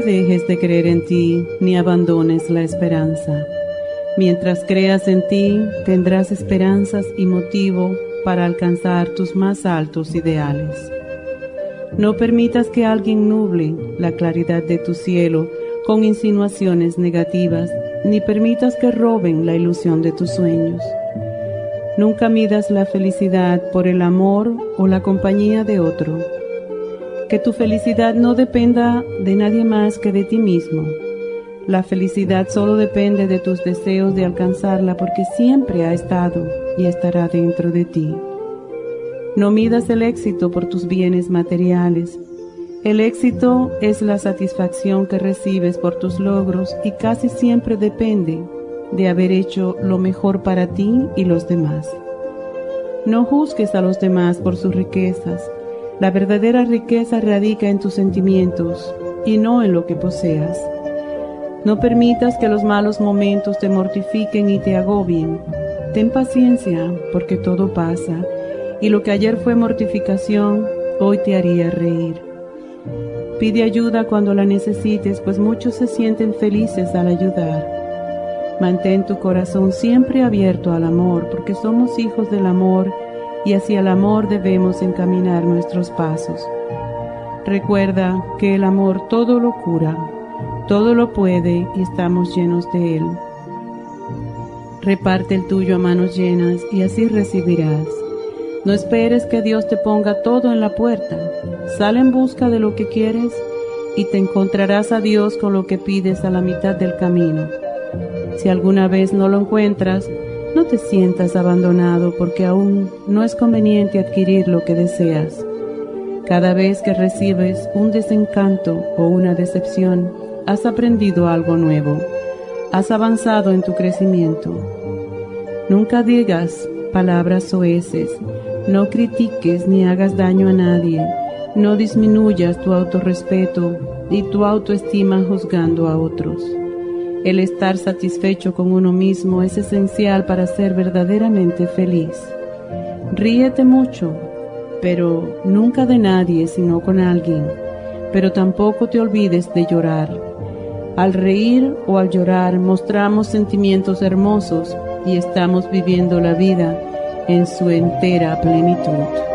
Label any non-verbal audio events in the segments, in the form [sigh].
Dejes de creer en ti ni abandones la esperanza. Mientras creas en ti, tendrás esperanzas y motivo para alcanzar tus más altos ideales. No permitas que alguien nuble la claridad de tu cielo con insinuaciones negativas, ni permitas que roben la ilusión de tus sueños. Nunca midas la felicidad por el amor o la compañía de otro que tu felicidad no dependa de nadie más que de ti mismo. La felicidad solo depende de tus deseos de alcanzarla porque siempre ha estado y estará dentro de ti. No midas el éxito por tus bienes materiales. El éxito es la satisfacción que recibes por tus logros y casi siempre depende de haber hecho lo mejor para ti y los demás. No juzgues a los demás por sus riquezas la verdadera riqueza radica en tus sentimientos y no en lo que poseas. No permitas que los malos momentos te mortifiquen y te agobien. Ten paciencia, porque todo pasa, y lo que ayer fue mortificación, hoy te haría reír. Pide ayuda cuando la necesites, pues muchos se sienten felices al ayudar. Mantén tu corazón siempre abierto al amor, porque somos hijos del amor y hacia el amor debemos encaminar nuestros pasos. Recuerda que el amor todo lo cura, todo lo puede y estamos llenos de él. Reparte el tuyo a manos llenas y así recibirás. No esperes que Dios te ponga todo en la puerta. Sal en busca de lo que quieres y te encontrarás a Dios con lo que pides a la mitad del camino. Si alguna vez no lo encuentras, no te sientas abandonado porque aún no es conveniente adquirir lo que deseas. Cada vez que recibes un desencanto o una decepción, has aprendido algo nuevo, has avanzado en tu crecimiento. Nunca digas palabras soeces, no critiques ni hagas daño a nadie, no disminuyas tu autorrespeto y tu autoestima juzgando a otros. El estar satisfecho con uno mismo es esencial para ser verdaderamente feliz. Ríete mucho, pero nunca de nadie sino con alguien. Pero tampoco te olvides de llorar. Al reír o al llorar mostramos sentimientos hermosos y estamos viviendo la vida en su entera plenitud.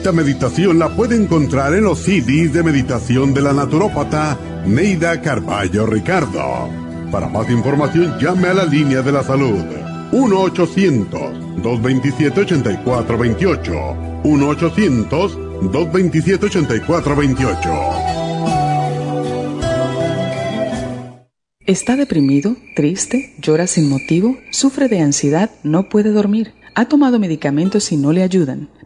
Esta meditación la puede encontrar en los CDs de meditación de la naturópata Neida Carballo Ricardo. Para más información llame a la línea de la salud 1-800-227-8428. 1-800-227-8428. ¿Está deprimido, triste, llora sin motivo, sufre de ansiedad, no puede dormir? ¿Ha tomado medicamentos y no le ayudan?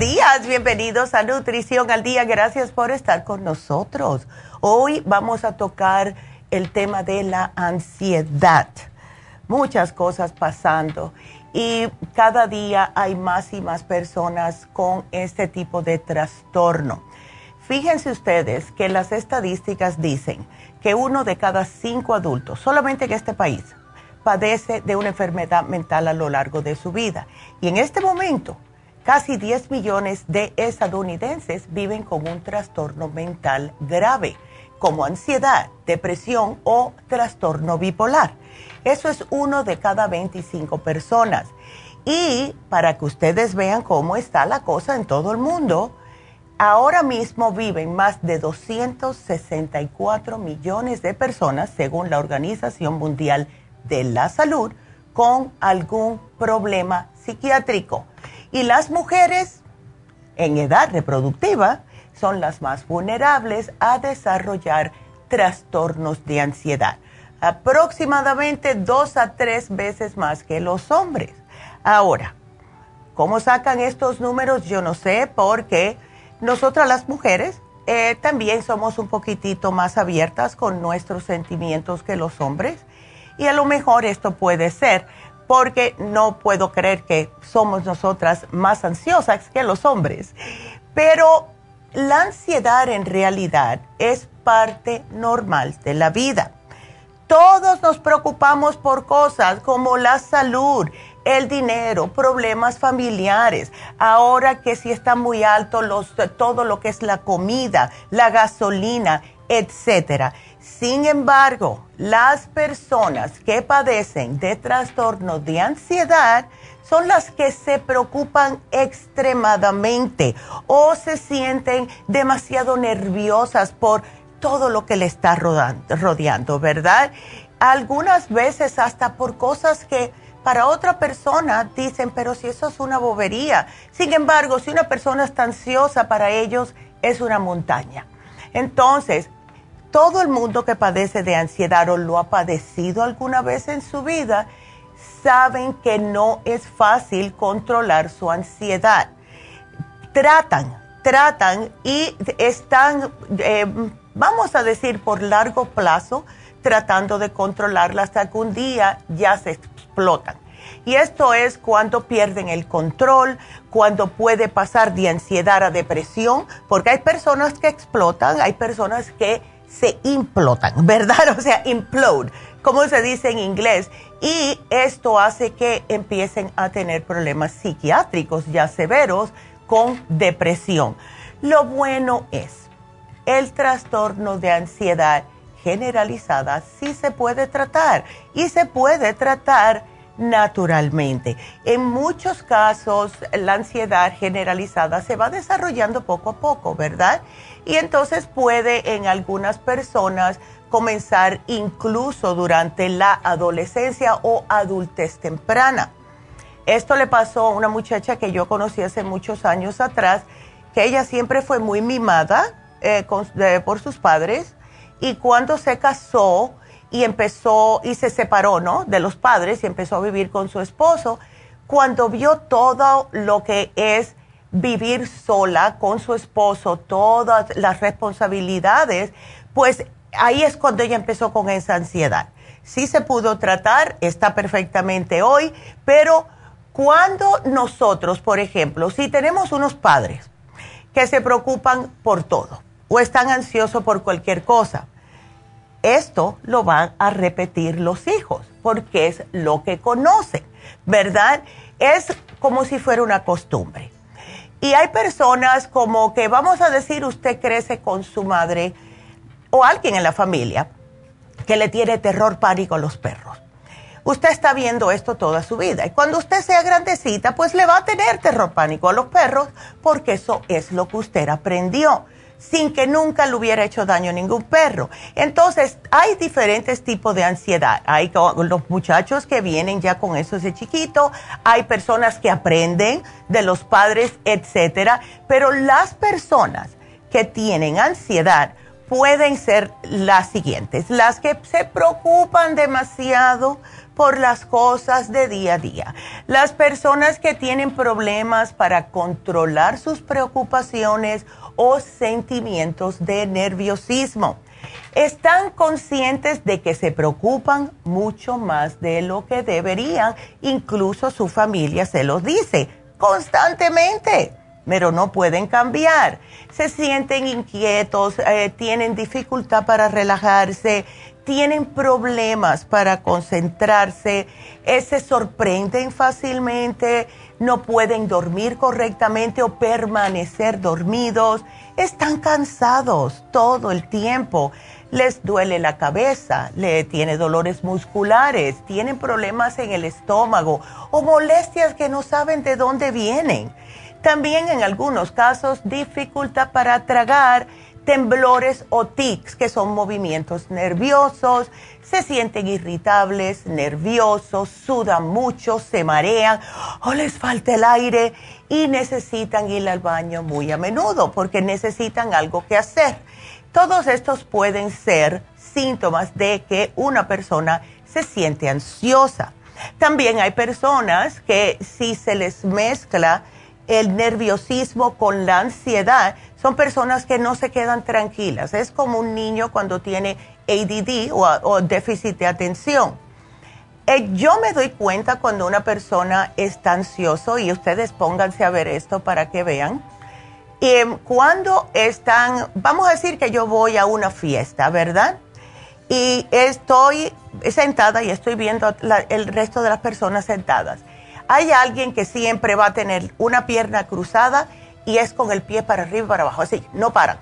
Días, bienvenidos a Nutrición al Día, gracias por estar con nosotros. Hoy vamos a tocar el tema de la ansiedad. Muchas cosas pasando y cada día hay más y más personas con este tipo de trastorno. Fíjense ustedes que las estadísticas dicen que uno de cada cinco adultos, solamente en este país, padece de una enfermedad mental a lo largo de su vida. Y en este momento, casi 10 millones de estadounidenses viven con un trastorno mental grave, como ansiedad, depresión o trastorno bipolar. Eso es uno de cada 25 personas. Y para que ustedes vean cómo está la cosa en todo el mundo, ahora mismo viven más de 264 millones de personas, según la Organización Mundial de la Salud, con algún problema psiquiátrico. Y las mujeres en edad reproductiva son las más vulnerables a desarrollar trastornos de ansiedad, aproximadamente dos a tres veces más que los hombres. Ahora, ¿cómo sacan estos números? Yo no sé, porque nosotras las mujeres eh, también somos un poquitito más abiertas con nuestros sentimientos que los hombres. Y a lo mejor esto puede ser porque no puedo creer que somos nosotras más ansiosas que los hombres. Pero la ansiedad en realidad es parte normal de la vida. Todos nos preocupamos por cosas como la salud, el dinero, problemas familiares. Ahora que si está muy alto todo lo que es la comida, la gasolina, etcétera. Sin embargo, las personas que padecen de trastornos de ansiedad son las que se preocupan extremadamente o se sienten demasiado nerviosas por todo lo que le está rodeando, ¿verdad? Algunas veces hasta por cosas que para otra persona dicen, pero si eso es una bobería. Sin embargo, si una persona está ansiosa, para ellos es una montaña. Entonces, todo el mundo que padece de ansiedad o lo ha padecido alguna vez en su vida, saben que no es fácil controlar su ansiedad. Tratan, tratan y están, eh, vamos a decir, por largo plazo, tratando de controlarla hasta que un día ya se explotan. Y esto es cuando pierden el control, cuando puede pasar de ansiedad a depresión, porque hay personas que explotan, hay personas que se implotan, [laughs] ¿verdad? O sea, implode, como se dice en inglés. Y esto hace que empiecen a tener problemas psiquiátricos ya severos con depresión. Lo bueno es, el trastorno de ansiedad generalizada sí se puede tratar y se puede tratar naturalmente. En muchos casos, la ansiedad generalizada se va desarrollando poco a poco, ¿verdad? Y entonces puede en algunas personas comenzar incluso durante la adolescencia o adultez temprana. Esto le pasó a una muchacha que yo conocí hace muchos años atrás, que ella siempre fue muy mimada eh, por sus padres y cuando se casó, y empezó y se separó, ¿no? De los padres y empezó a vivir con su esposo. Cuando vio todo lo que es vivir sola con su esposo, todas las responsabilidades, pues ahí es cuando ella empezó con esa ansiedad. Sí se pudo tratar, está perfectamente hoy, pero cuando nosotros, por ejemplo, si tenemos unos padres que se preocupan por todo o están ansiosos por cualquier cosa, esto lo van a repetir los hijos porque es lo que conocen, ¿verdad? Es como si fuera una costumbre. Y hay personas como que, vamos a decir, usted crece con su madre o alguien en la familia que le tiene terror pánico a los perros. Usted está viendo esto toda su vida y cuando usted sea grandecita, pues le va a tener terror pánico a los perros porque eso es lo que usted aprendió sin que nunca le hubiera hecho daño a ningún perro. Entonces, hay diferentes tipos de ansiedad. Hay los muchachos que vienen ya con eso de chiquito, hay personas que aprenden de los padres, etcétera, pero las personas que tienen ansiedad pueden ser las siguientes, las que se preocupan demasiado por las cosas de día a día. Las personas que tienen problemas para controlar sus preocupaciones o sentimientos de nerviosismo están conscientes de que se preocupan mucho más de lo que deberían, incluso su familia se los dice constantemente, pero no pueden cambiar. Se sienten inquietos, eh, tienen dificultad para relajarse, tienen problemas para concentrarse, eh, se sorprenden fácilmente, no pueden dormir correctamente o permanecer dormidos, están cansados todo el tiempo les duele la cabeza, le tiene dolores musculares, tienen problemas en el estómago o molestias que no saben de dónde vienen. También en algunos casos dificultad para tragar, temblores o tics, que son movimientos nerviosos, se sienten irritables, nerviosos, sudan mucho, se marean o les falta el aire y necesitan ir al baño muy a menudo porque necesitan algo que hacer. Todos estos pueden ser síntomas de que una persona se siente ansiosa. También hay personas que si se les mezcla el nerviosismo con la ansiedad, son personas que no se quedan tranquilas. Es como un niño cuando tiene ADD o, déficit de atención. Eh, yo me doy cuenta cuando una persona está ansioso y ustedes pónganse a ver esto para que vean y cuando están, vamos a decir que yo voy a una fiesta, ¿verdad? Y estoy sentada y estoy viendo el resto de las personas sentadas. Hay alguien que siempre va a tener una pierna cruzada y es con el pie para arriba y para abajo, así, no paran.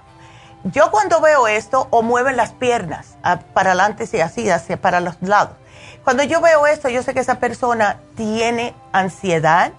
Yo cuando veo esto, o mueven las piernas para adelante y así, hacia para los lados. Cuando yo veo esto, yo sé que esa persona tiene ansiedad,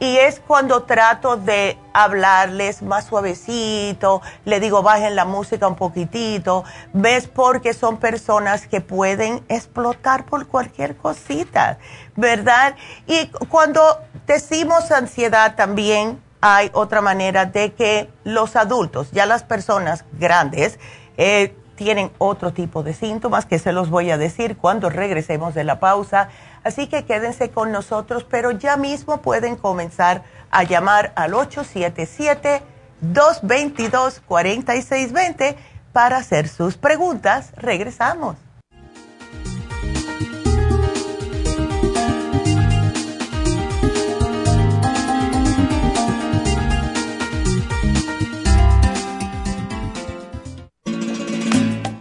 y es cuando trato de hablarles más suavecito, le digo bajen la música un poquitito, ves porque son personas que pueden explotar por cualquier cosita, ¿verdad? Y cuando decimos ansiedad también hay otra manera de que los adultos, ya las personas grandes, eh, tienen otro tipo de síntomas que se los voy a decir cuando regresemos de la pausa Así que quédense con nosotros, pero ya mismo pueden comenzar a llamar al 877-222-4620 para hacer sus preguntas. Regresamos.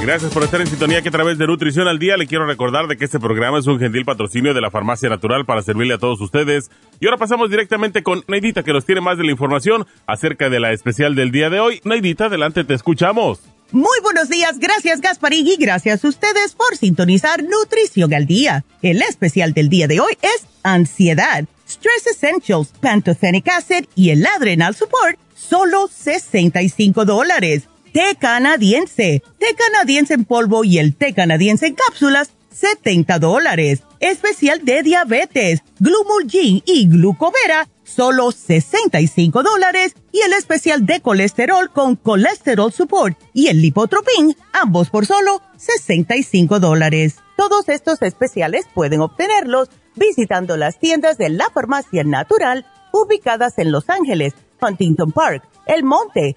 Gracias por estar en sintonía que a través de Nutrición al Día le quiero recordar de que este programa es un gentil patrocinio de la Farmacia Natural para servirle a todos ustedes. Y ahora pasamos directamente con Neidita que nos tiene más de la información acerca de la especial del día de hoy. Neidita, adelante, te escuchamos. Muy buenos días, gracias Gasparín y gracias a ustedes por sintonizar Nutrición al Día. El especial del día de hoy es ansiedad, Stress Essentials, Pantothenic Acid y el Adrenal Support, solo 65 dólares té canadiense, té canadiense en polvo y el té canadiense en cápsulas, 70 dólares. Especial de diabetes, Glumulgin y Glucovera, solo 65 dólares y el especial de colesterol con colesterol support y el lipotropin, ambos por solo 65 dólares. Todos estos especiales pueden obtenerlos visitando las tiendas de la farmacia natural ubicadas en Los Ángeles, Huntington Park, El Monte,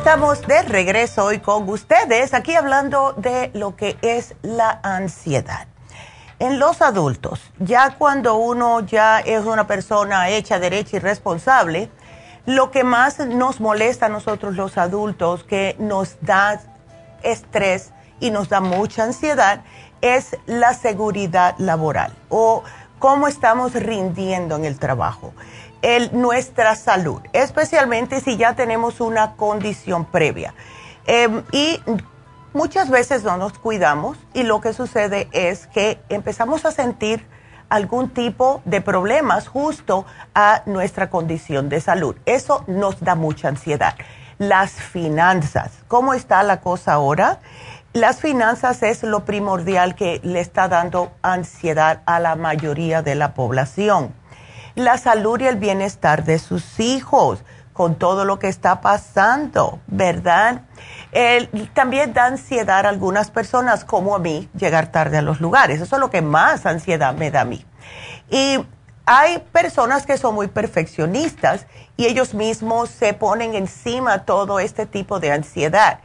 Estamos de regreso hoy con ustedes, aquí hablando de lo que es la ansiedad. En los adultos, ya cuando uno ya es una persona hecha, derecha y responsable, lo que más nos molesta a nosotros los adultos, que nos da estrés y nos da mucha ansiedad, es la seguridad laboral o cómo estamos rindiendo en el trabajo el, nuestra salud, especialmente si ya tenemos una condición previa. Em, y muchas veces no nos cuidamos y lo que sucede es que empezamos a sentir algún tipo de problemas justo a nuestra condición de salud. Eso nos da mucha ansiedad. Las finanzas, ¿cómo está la cosa ahora? Las finanzas es lo primordial que le está dando ansiedad a la mayoría de la población la salud y el bienestar de sus hijos con todo lo que está pasando, ¿verdad? también da ansiedad a algunas personas, como a mí, llegar tarde a los lugares. Eso es lo que más ansiedad me da a mí. Y hay personas que son muy perfeccionistas y ellos mismos se ponen encima todo este tipo de ansiedad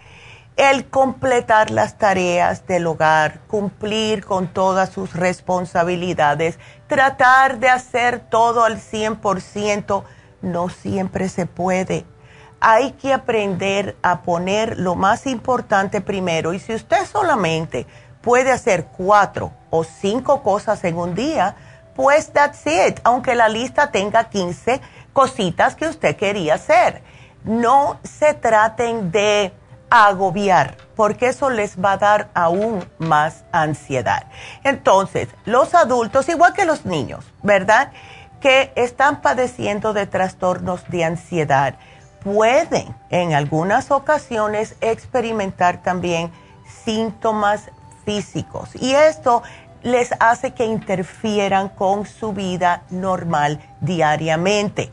el completar las tareas del hogar, cumplir con todas sus responsabilidades, tratar de hacer todo al 100%, no siempre se puede. Hay que aprender a poner lo más importante primero y si usted solamente puede hacer cuatro o cinco cosas en un día, pues that's it, aunque la lista tenga 15 cositas que usted quería hacer. No se traten de agobiar, porque eso les va a dar aún más ansiedad. Entonces, los adultos, igual que los niños, ¿verdad? Que están padeciendo de trastornos de ansiedad, pueden en algunas ocasiones experimentar también síntomas físicos. Y esto les hace que interfieran con su vida normal diariamente.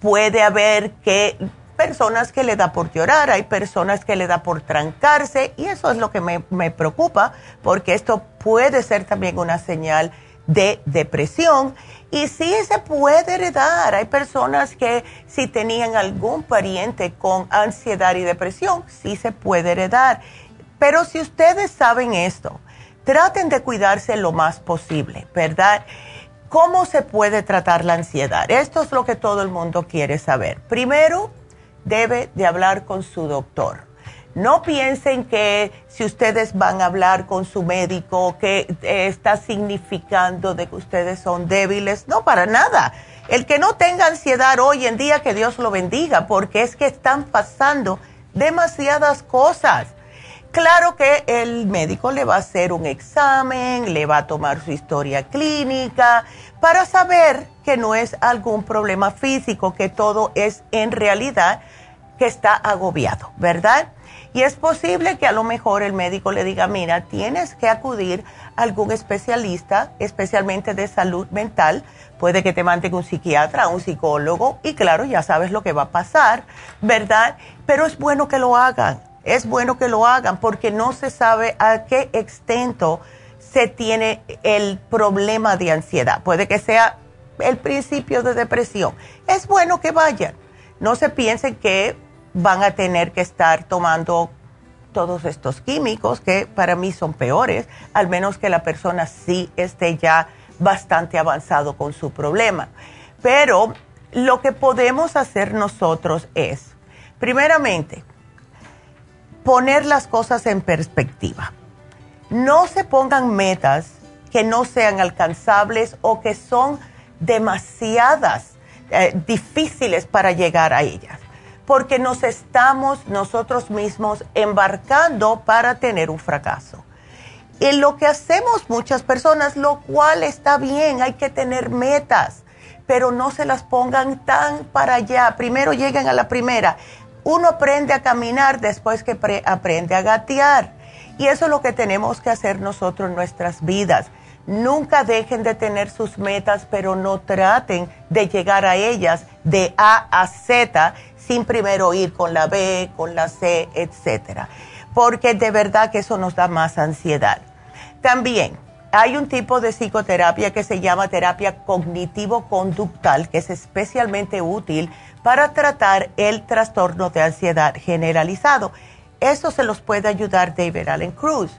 Puede haber que personas que le da por llorar, hay personas que le da por trancarse y eso es lo que me, me preocupa porque esto puede ser también una señal de depresión y sí se puede heredar. Hay personas que si tenían algún pariente con ansiedad y depresión, sí se puede heredar. Pero si ustedes saben esto, traten de cuidarse lo más posible, ¿verdad? ¿Cómo se puede tratar la ansiedad? Esto es lo que todo el mundo quiere saber. Primero, debe de hablar con su doctor. No piensen que si ustedes van a hablar con su médico que eh, está significando de que ustedes son débiles. No, para nada. El que no tenga ansiedad hoy en día, que Dios lo bendiga, porque es que están pasando demasiadas cosas. Claro que el médico le va a hacer un examen, le va a tomar su historia clínica para saber que no es algún problema físico, que todo es en realidad que está agobiado, ¿verdad? Y es posible que a lo mejor el médico le diga, mira, tienes que acudir a algún especialista, especialmente de salud mental. Puede que te mande un psiquiatra, un psicólogo, y claro, ya sabes lo que va a pasar, ¿verdad? Pero es bueno que lo hagan, es bueno que lo hagan porque no se sabe a qué extento tiene el problema de ansiedad. Puede que sea el principio de depresión. Es bueno que vayan. No se piensen que van a tener que estar tomando todos estos químicos que para mí son peores, al menos que la persona sí esté ya bastante avanzado con su problema. Pero lo que podemos hacer nosotros es, primeramente, poner las cosas en perspectiva. No se pongan metas que no sean alcanzables o que son demasiadas eh, difíciles para llegar a ellas, porque nos estamos nosotros mismos embarcando para tener un fracaso. Y lo que hacemos muchas personas, lo cual está bien, hay que tener metas, pero no se las pongan tan para allá. Primero lleguen a la primera. Uno aprende a caminar después que aprende a gatear. Y eso es lo que tenemos que hacer nosotros en nuestras vidas. Nunca dejen de tener sus metas, pero no traten de llegar a ellas de A a Z sin primero ir con la B, con la C, etcétera. Porque de verdad que eso nos da más ansiedad. También hay un tipo de psicoterapia que se llama terapia cognitivo-conductal, que es especialmente útil para tratar el trastorno de ansiedad generalizado. Eso se los puede ayudar David Allen Cruz.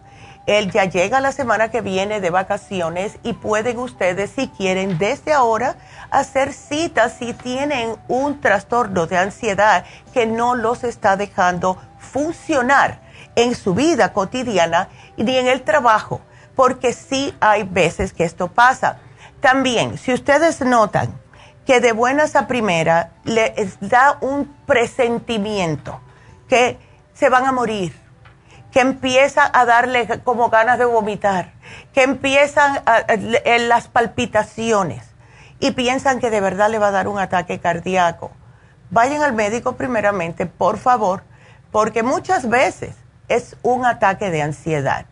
Él ya llega la semana que viene de vacaciones y pueden ustedes, si quieren, desde ahora hacer citas si tienen un trastorno de ansiedad que no los está dejando funcionar en su vida cotidiana ni en el trabajo porque sí hay veces que esto pasa. También, si ustedes notan que de buenas a primera les da un presentimiento que se van a morir, que empieza a darle como ganas de vomitar, que empiezan en las palpitaciones y piensan que de verdad le va a dar un ataque cardíaco, vayan al médico primeramente, por favor, porque muchas veces es un ataque de ansiedad.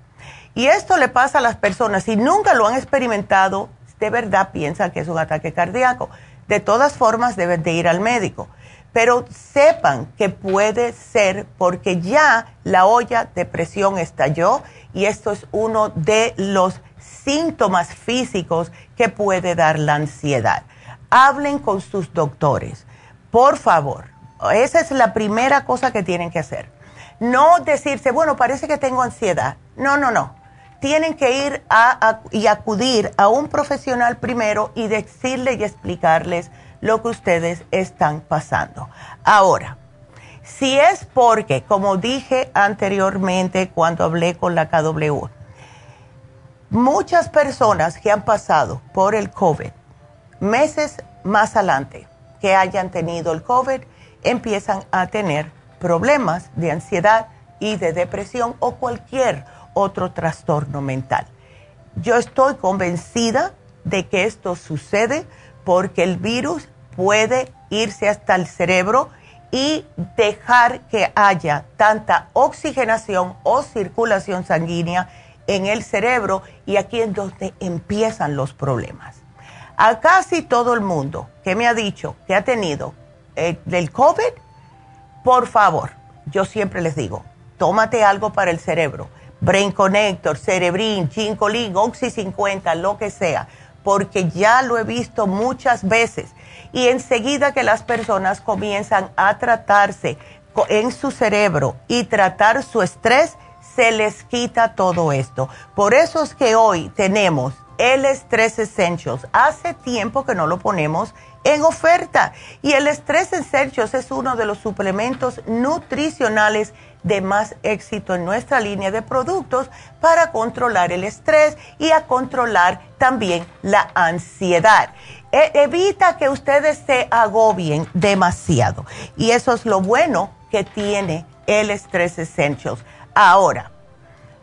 Y esto le pasa a las personas, si nunca lo han experimentado, de verdad piensan que es un ataque cardíaco. De todas formas, deben de ir al médico. Pero sepan que puede ser porque ya la olla de presión estalló y esto es uno de los síntomas físicos que puede dar la ansiedad. Hablen con sus doctores, por favor. Esa es la primera cosa que tienen que hacer. No decirse, bueno, parece que tengo ansiedad. No, no, no tienen que ir y acudir a un profesional primero y decirle y explicarles lo que ustedes están pasando. Ahora, si es porque, como dije anteriormente cuando hablé con la KW, muchas personas que han pasado por el COVID, meses más adelante que hayan tenido el COVID, empiezan a tener problemas de ansiedad y de depresión o cualquier otro trastorno mental. Yo estoy convencida de que esto sucede porque el virus puede irse hasta el cerebro y dejar que haya tanta oxigenación o circulación sanguínea en el cerebro y aquí es donde empiezan los problemas. A casi todo el mundo que me ha dicho que ha tenido el, eh, COVID, por favor, yo siempre les digo, tómate algo para el cerebro Brain Connector, Cerebrin, Chincolin, Oxy 50, lo que sea, porque ya lo he visto muchas veces. Y enseguida que las personas comienzan a tratarse en su cerebro y tratar su estrés, se les quita todo esto. Por eso es que hoy tenemos el Stress Essentials. Hace tiempo que no lo ponemos en oferta. Y el Stress Essentials es uno de los suplementos nutricionales de más éxito en nuestra línea de productos para controlar el estrés y a controlar también la ansiedad. E, evita que ustedes se agobien demasiado y eso es lo bueno que tiene el Stress Essentials. Ahora,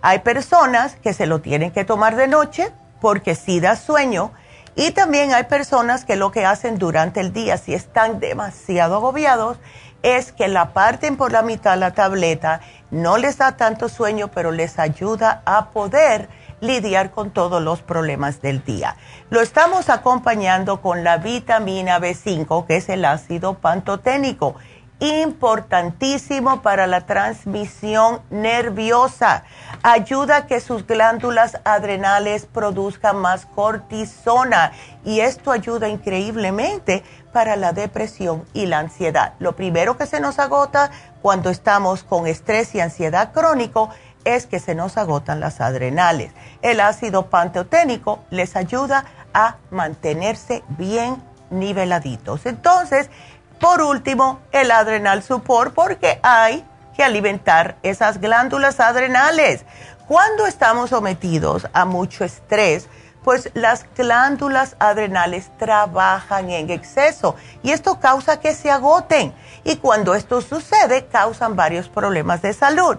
hay personas que se lo tienen que tomar de noche porque sí da sueño y también hay personas que lo que hacen durante el día, si están demasiado agobiados, es que la parten por la mitad la tableta, no les da tanto sueño, pero les ayuda a poder lidiar con todos los problemas del día. Lo estamos acompañando con la vitamina B5, que es el ácido pantoténico importantísimo para la transmisión nerviosa. Ayuda a que sus glándulas adrenales produzcan más cortisona y esto ayuda increíblemente para la depresión y la ansiedad. Lo primero que se nos agota cuando estamos con estrés y ansiedad crónico es que se nos agotan las adrenales. El ácido pantoténico les ayuda a mantenerse bien niveladitos. Entonces, por último, el adrenal support, porque hay que alimentar esas glándulas adrenales Cuando estamos sometidos a mucho estrés, pues las glándulas adrenales trabajan en exceso y esto causa que se agoten. Y cuando esto sucede, causan varios problemas de salud.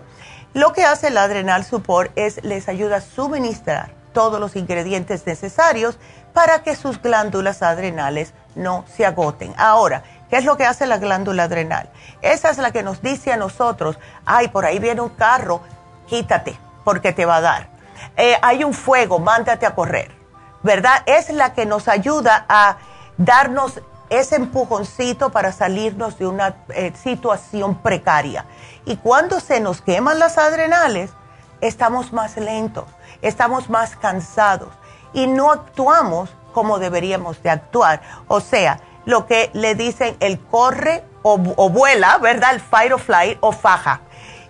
Lo que hace el Adrenal Support es les ayuda a suministrar todos los ingredientes necesarios para que sus glándulas adrenales no se agoten. Ahora, ¿qué es lo que hace la glándula adrenal? Esa es la que nos dice a nosotros, ay, por ahí viene un carro, quítate, porque te va a dar. Eh, hay un fuego, mándate a correr, ¿verdad? Es la que nos ayuda a darnos ese empujoncito para salirnos de una eh, situación precaria. Y cuando se nos queman las adrenales, estamos más lentos, estamos más cansados y no actuamos como deberíamos de actuar. O sea, lo que le dicen el corre o, vuela, ¿verdad? El fight or flight o faja.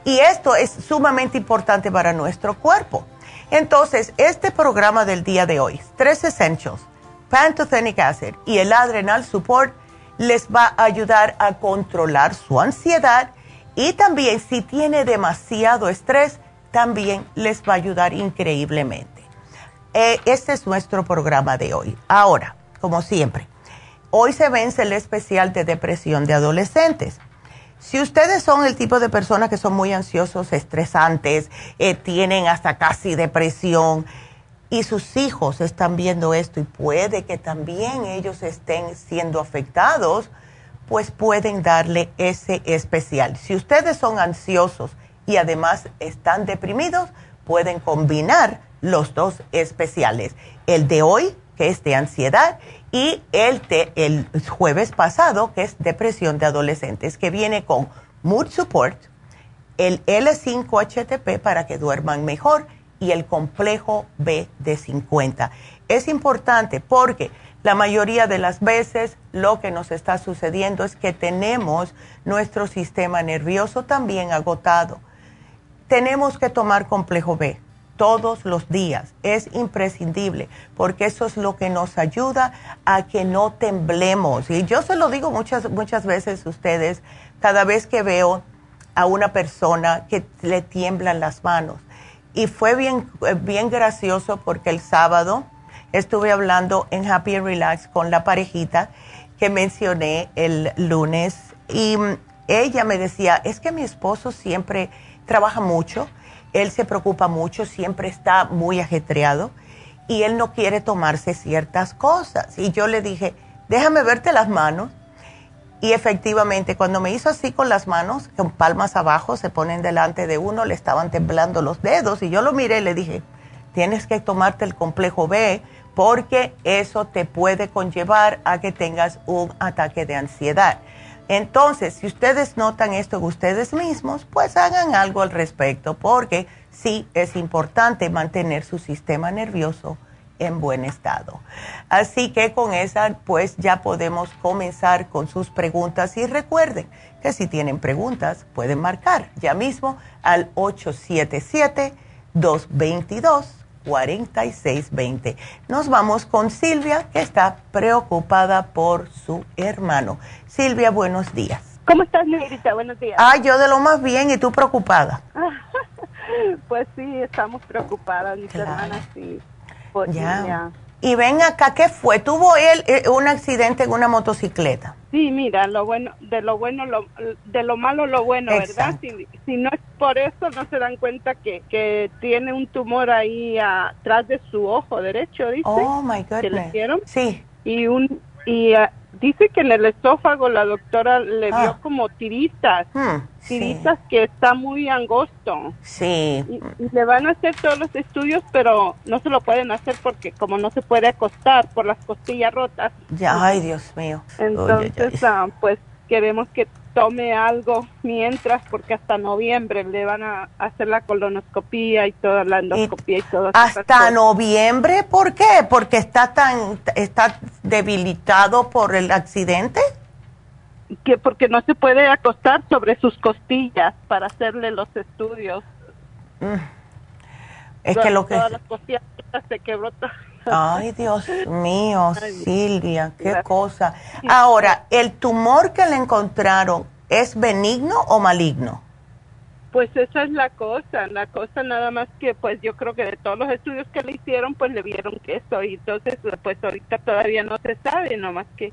Y esto es sumamente importante para nuestro cuerpo. Entonces, este programa del día de hoy, Stress Essentials, Pantothenic Acid y el Adrenal Support, les va a ayudar a controlar su ansiedad y también si tiene demasiado estrés, también les va a ayudar increíblemente. Eh, este es nuestro programa de hoy. Ahora, como siempre, hoy se vence el especial de depresión de adolescentes. Si ustedes son el tipo de personas que son muy ansiosos, estresantes, eh, tienen hasta casi depresión y sus hijos están viendo esto y puede que también ellos estén siendo afectados, pues pueden darle ese especial. Si ustedes son ansiosos y además están deprimidos, pueden combinar los dos especiales. El de hoy, que es de ansiedad, y el de el jueves pasado, que es depresión de adolescentes, que viene con Mood Support, el L5HTP para que duerman mejor y el complejo B de 50. Es importante porque la mayoría de las veces lo que nos está sucediendo es que tenemos nuestro sistema nervioso también agotado. Tenemos que tomar complejo B todos los días. Es imprescindible porque eso es lo que nos ayuda a que no temblemos. Y yo se lo digo muchas, muchas veces a ustedes, cada vez que veo a una persona que le tiemblan las manos. Y fue bien, bien gracioso porque el sábado estuve hablando en Happy and Relax con la parejita que mencioné el lunes y ella me decía, es que mi esposo siempre trabaja mucho él se preocupa mucho, siempre está muy ajetreado y él no quiere tomarse ciertas cosas. Y yo le dije, déjame verte las manos. Y efectivamente, cuando me hizo así con las manos, con palmas abajo, se ponen delante de uno, le estaban temblando los dedos. Y yo lo miré y le dije, tienes que tomarte el complejo B porque eso te puede conllevar a que tengas un ataque de ansiedad. Entonces, si ustedes notan esto en ustedes mismos, pues hagan algo al respecto, porque sí es importante mantener su sistema nervioso en buen estado. Así que con esa, pues ya podemos comenzar con sus preguntas y recuerden que si tienen preguntas, pueden marcar ya mismo al 877 222 4620. Nos vamos con Silvia, que está preocupada por su hermano. Silvia, buenos días. ¿Cómo estás, Negrita? Buenos días. Ah, yo de lo más bien, ¿y tú preocupada? [laughs] pues sí, estamos preocupadas, mis hermanas, sí. Ya. Y ven acá, ¿qué fue? ¿Tuvo él eh, un accidente en una motocicleta? Sí, mira, lo bueno, de lo bueno, lo, de lo malo, lo bueno, ¿verdad? Si, no es por eso, no se dan cuenta que, que tiene un tumor ahí atrás de su ojo derecho, dice. Oh, my goodness. Que le hicieron. Sí. Y, un, y ah, dice que en el esófago la doctora le vio ah. como tiritas, hmm, tiritas que está muy angosto. Sí. Y, le van a hacer todos los estudios, pero no se lo pueden hacer porque como no se puede acostar por las costillas rotas. Ya, ay, Dios mío. Entonces, ah, pues queremos que tome algo mientras, porque hasta noviembre le van a hacer la colonoscopía y toda la endoscopía y, todo. ¿Hasta noviembre? ¿Por qué? ¿Porque está tan está debilitado por el accidente? Que porque no se puede acostar sobre sus costillas para hacerle los estudios. Mm. Es que lo que... Todas las costillas se quebró. Ay, Dios mío, Silvia, qué cosa. Ahora, ¿el tumor que le encontraron es benigno o maligno? Pues esa es la cosa, la cosa nada más que pues yo creo que de todos los estudios que le hicieron pues le vieron que eso y entonces pues ahorita todavía no se sabe, nomás que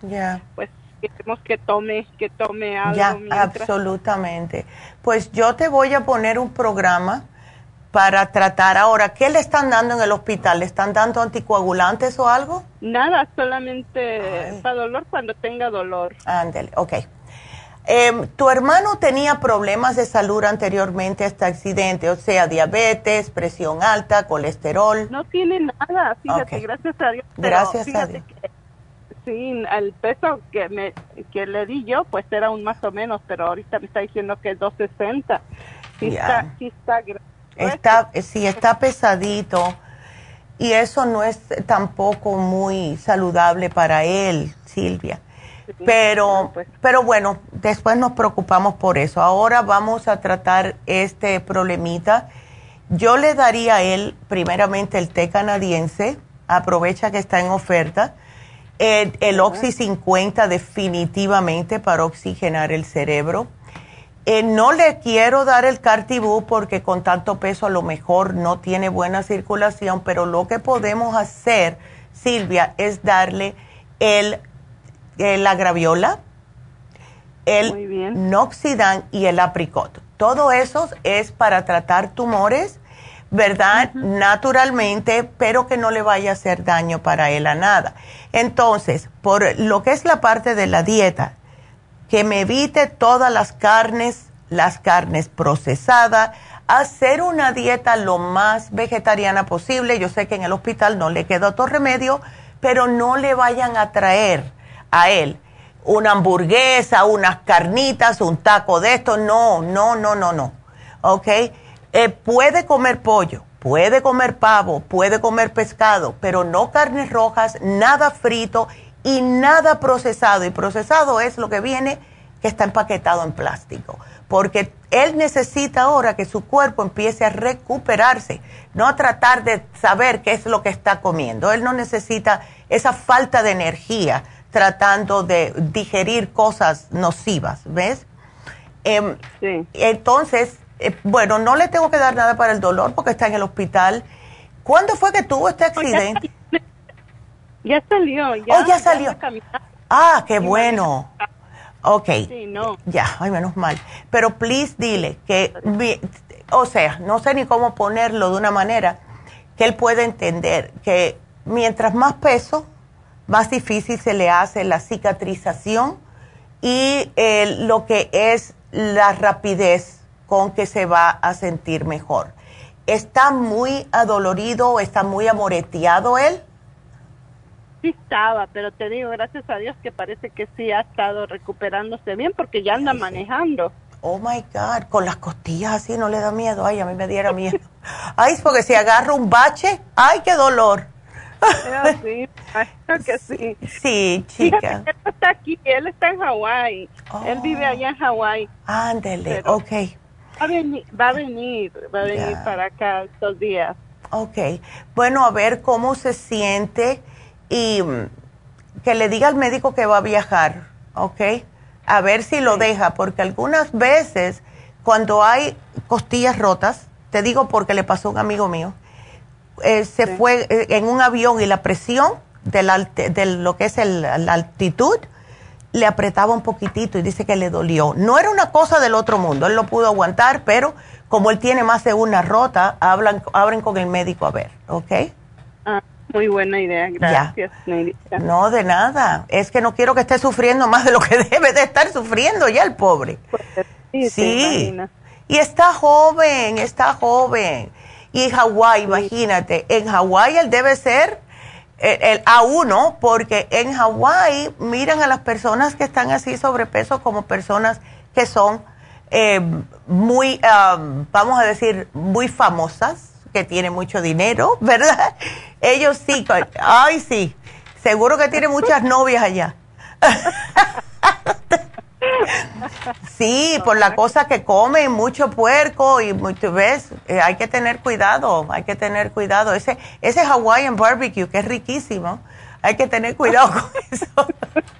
pues queremos que tome, que tome algo. Ya, absolutamente. Pues yo te voy a poner un programa para tratar ahora. ¿Qué le están dando en el hospital? ¿Le están dando anticoagulantes o algo? Nada, solamente para dolor cuando tenga dolor. Ándale, ok. Em, ¿Tu hermano tenía problemas de salud anteriormente a este accidente? O sea, diabetes, presión alta, colesterol. No tiene nada, fíjate, gracias a Dios. Gracias a Dios. sí, el peso que, me, que le di yo, pues era un más o menos, pero ahorita me está diciendo que es 260. Sí, está, sí está, está, sí, está pesadito. Y eso no es tampoco muy saludable para él, Silvia. Pero, pues. pero bueno, después nos preocupamos por eso. Ahora vamos a tratar este problemita. Yo le daría a él primeramente el té canadiense, aprovecha que está en oferta. El, el Oxy 50 definitivamente para oxigenar el cerebro. Eh, no le quiero dar el Cartibú porque con tanto peso a lo mejor no tiene buena circulación, pero lo que podemos hacer, Silvia, es darle el la graviola, el noxidan y el apricot. Todo eso es para tratar tumores, ¿verdad? Naturalmente, pero que no le vaya a hacer daño para él a nada. Entonces, por lo que es la parte de la dieta, que me evite todas las carnes, las carnes procesadas, hacer una dieta lo más vegetariana posible. Yo sé que en el hospital no le queda otro remedio, pero no le vayan a traer a él una hamburguesa, unas carnitas, un taco de esto. No, no, no, no, no. ¿Ok? Eh, puede comer pollo, puede comer pavo, puede comer pescado, pero no carnes rojas, nada frito y nada procesado. Y procesado es lo que viene que está empaquetado en plástico. Porque él necesita ahora que su cuerpo empiece a recuperarse, no a tratar de saber qué es lo que está comiendo. Él no necesita esa falta de energía tratando de digerir cosas nocivas, ¿ves? Em, sí. Entonces, eh, bueno, no le tengo que dar nada para el dolor porque está en el hospital. ¿Cuándo fue que tuvo este accidente? Ya salió, ya, oh, ya salió. ah, qué bueno. Ok. Sí, no. Ya, ay, menos mal. Pero please dile que, o sea, no sé ni cómo ponerlo de una manera que él pueda entender que mientras más peso, más difícil se le hace la cicatrización y eh, lo que es la rapidez con que se va a sentir mejor. ¿Está muy adolorido, está muy amoreteado él? Sí estaba, pero te digo, gracias a Dios que parece que sí ha estado recuperándose bien porque ya anda manejando. Oh my God, con las costillas así no le da miedo. Ay, a mí me diera miedo. Ay, porque si agarra un bache, ay, qué dolor. sí, que sí. Sí, chica. él está aquí, él está en Hawái. Él vive allá en Hawái. Ándele, ok. Va a venir, va a venir, va a venir para acá estos días. Ok, bueno, a ver cómo se siente y mm, que le diga al médico que va a viajar, ¿ok? A ver si lo deja, porque algunas veces cuando hay costillas rotas, te digo porque le pasó a un amigo mío, eh, se fue eh, en un avión y la presión de, lo que es la altitud le apretaba un poquitito y dice que le dolió. No era una cosa del otro mundo, él lo pudo aguantar, pero como él tiene más de una rota, hablan, abren con el médico a ver, ¿ok? Ah, muy buena idea, gracias. No, de nada. Es que no quiero que esté sufriendo más de lo que [laughs] debe de estar sufriendo ya el pobre. Pues, sí, sí. Y está joven, está joven. Y Hawái, imagínate, en Hawái él debe ser el, A1, porque en Hawái miran a las personas que están así sobrepeso como personas que son eh, muy, vamos a decir, muy famosas, que tienen mucho dinero, [laughs] ¿verdad? Ellos sí, ay sí, seguro que tiene muchas novias allá. [laughs] Sí, por la cosa que comen, mucho puerco y mucho, ves, eh, hay que tener cuidado, hay que tener cuidado. Ese, ese Hawaiian barbecue que es riquísimo, hay que tener cuidado con eso.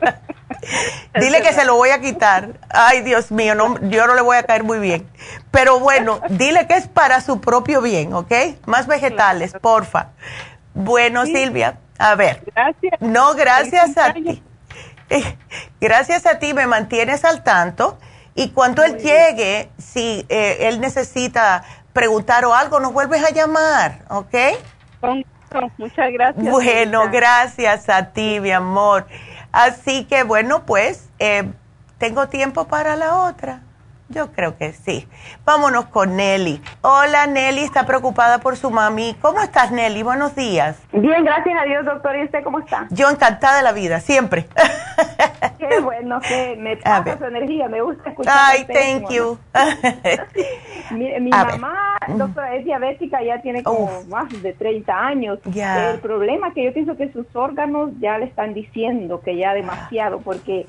[laughs] [laughs] Dile que se lo voy a quitar. Ay, Dios mío, no, yo no le voy a caer muy bien. Pero bueno, dile que es para su propio bien, ¿ok? Más vegetales, porfa. Bueno, Silvia, a ver. Gracias. No, gracias a ti. [laughs] Gracias a ti, me mantienes al tanto. Y cuando él llegue, si eh, él necesita preguntar o algo, nos vuelves a llamar, ¿ok? muchas gracias. Bueno, gracias a ti, mi amor. Así que bueno, pues eh, tengo tiempo para la otra. Yo creo que sí. Vámonos con Nelly. Hola Nelly, está preocupada por su mami. ¿Cómo estás Nelly? Buenos días. Bien, gracias a Dios, doctor. ¿Y usted cómo está? Yo encantada de la vida, siempre. [laughs] Qué bueno, que me pasa su energía, me gusta escuchar. Ay, thank you. [laughs] mi, mamá, doctora, es diabética, ya tiene como más de 30 años. El problema es que yo pienso que sus órganos ya le están diciendo que ya demasiado, porque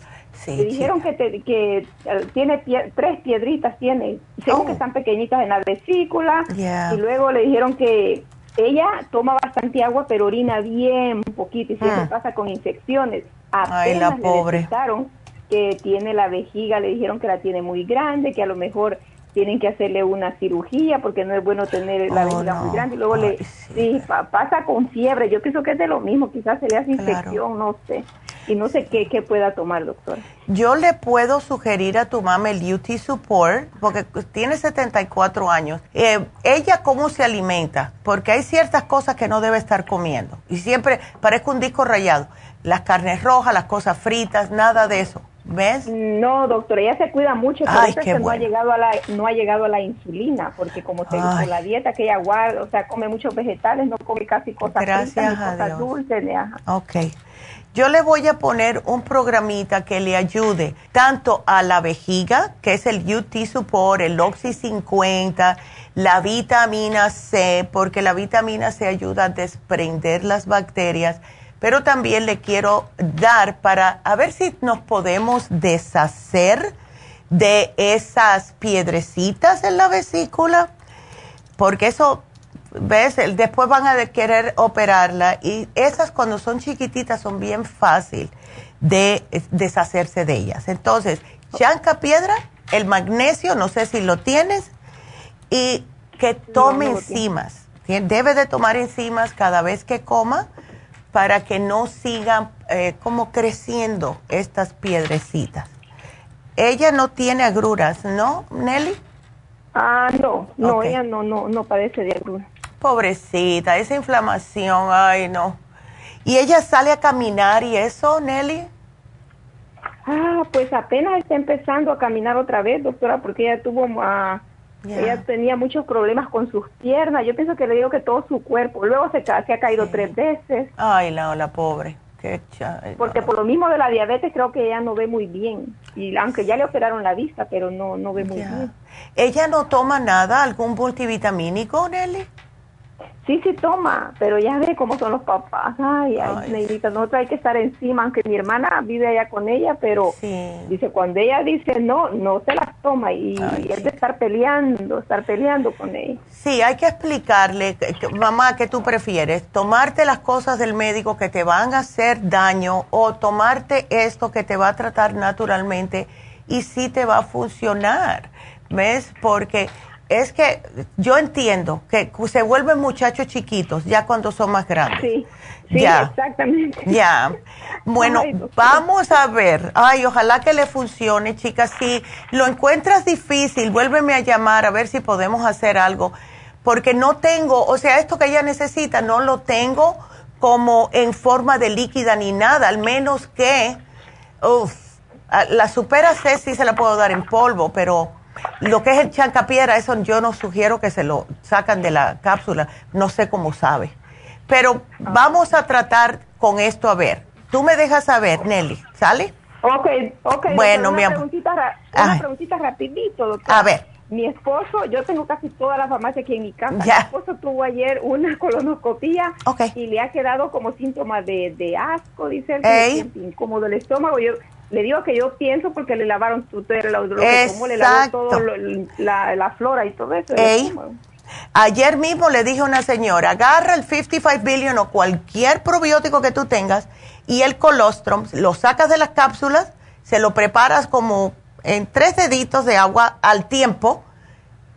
le dijeron que, que eh, tiene tres piedritas, tiene, según que oh. están pequeñitas en la vesícula, y luego le dijeron que ella toma bastante agua, pero orina bien poquito, y siempre mm. pasa con infecciones. Apenas Ay, la pobre. Le que tiene la vejiga, le dijeron que la tiene muy grande, que a lo mejor tienen que hacerle una cirugía porque no es bueno tener la oh, vejiga muy grande y luego le sí. pasa con fiebre yo pienso que es de lo mismo quizás se le hace infección no sé y no sé qué, qué pueda tomar, doctor. Yo le puedo sugerir a tu mamá el UT Support, porque tiene 74 años. Eh, ella, ¿cómo se alimenta? Porque hay ciertas cosas que no debe estar comiendo. Y siempre parezco un disco rayado. Las carnes rojas, las cosas fritas, nada de eso. ¿Ves? No, doctor, ella se cuida mucho, por eso que no ha llegado a la no ha llegado a la insulina, porque como te digo, la dieta que ella guarda, o sea, come muchos vegetales, no come casi cosas Gracias fritas, cosas dulces, ni, Ok. Yo le voy a poner un programita que le ayude tanto a la vejiga, que es el UT Support, el Oxy 50, la vitamina C, porque la vitamina C ayuda a desprender las bacterias, pero también le quiero dar para a ver si nos podemos deshacer de esas piedrecitas en la vesícula, porque eso ¿ves? Después van a querer operarla y esas cuando son chiquititas son bien fácil de deshacerse de ellas. Entonces, chanca piedra, el magnesio, no sé si lo tienes, y que tome enzimas. Debe de tomar enzimas cada vez que coma para que no sigan eh, como creciendo estas piedrecitas. Ella no tiene agruras, ¿no, Nelly? Ah, no, no, ella no, no, no padece de agruras. Pobrecita, esa inflamación, ay no. ¿Y ella sale a caminar y eso, Nelly? Ah, pues apenas está empezando a caminar otra vez, doctora, porque ella tuvo, uh, ella tenía muchos problemas con sus piernas. Yo pienso que le digo que todo su cuerpo. Luego se, se ha caído tres veces. Ay, no, la pobre. Qué porque por lo mismo de la diabetes creo que ella no ve muy bien. Y aunque ya le operaron la vista, pero no, no ve muy bien. ¿Ella no toma nada, algún multivitamínico, Nelly? Sí, sí toma, pero ya ve cómo son los papás. Ay, ay, Neidita, nosotros hay que estar encima, aunque mi hermana vive allá con ella, pero dice, cuando ella dice no, no se las toma y, es de estar peleando, estar peleando con ella. Sí, hay que explicarle, mamá, ¿qué tú prefieres? ¿Tomarte las cosas del médico que te van a hacer daño o tomarte esto que te va a tratar naturalmente y sí te va a funcionar? ¿Ves? Porque es que yo entiendo que se vuelven muchachos chiquitos ya cuando son más grandes. Sí, sí exactamente. Ya. [laughs] Bueno, vamos a ver. Ay, ojalá que le funcione, chicas. Si lo encuentras difícil, vuélveme a llamar a ver si podemos hacer algo. Porque no tengo, o sea, esto que ella necesita, no lo tengo como en forma de líquida ni nada, al menos que, uff, la supera C sí se la puedo dar en polvo, pero lo que es el chancapiedra, eso yo no sugiero que se lo sacan de la cápsula, no sé cómo sabe. Pero vamos a tratar con esto a ver. Tú me dejas saber, Nelly, ¿sale? Ok, ok. Bueno, mi amor. Una preguntita rapidito, doctor. A ver. Mi esposo, yo tengo casi toda la farmacia aquí en mi casa. Mi esposo tuvo ayer una [laughs] colonoscopía y le ha quedado como síntoma de, de asco, dice él, incómodo el estómago. Yo le digo que yo pienso porque le lavaron su lo, lo como le lavó todo la, flora y todo eso. Ayer mismo le dije a una señora, agarra el 55 billion o cualquier probiótico que tú tengas y el colostrum, lo sacas de las cápsulas, se lo preparas como en tres deditos de agua al tiempo,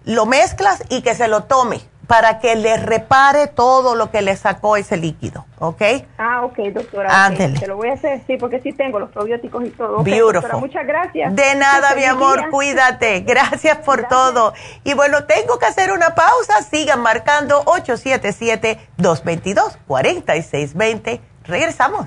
lo mezclas y que se lo tome para que le repare todo lo que le sacó ese líquido, ¿ok? Ah, ok, doctora. Ándele. Te lo voy a hacer, sí, porque sí tengo los probióticos y todo. Okay, Beautiful. muchas gracias. De nada, mi amor, cuídate. [laughs] Gracias por todo. Y bueno, tengo que hacer una pausa. Sigan marcando 877-222-4620. Regresamos.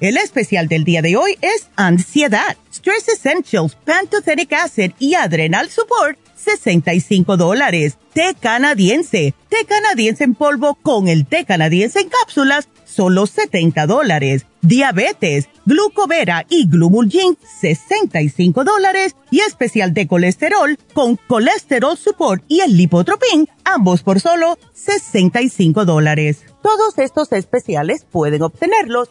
El especial del día de hoy es ansiedad, Stress Essentials, Pantothenic Acid y Adrenal Support, 65 dólares. Té canadiense, té canadiense en polvo con el té canadiense en cápsulas, solo 70 dólares. Diabetes, glucovera y glumulgin, 65 dólares. Y especial de colesterol con colesterol support y el lipotropin, ambos por solo 65 dólares. Todos estos especiales pueden obtenerlos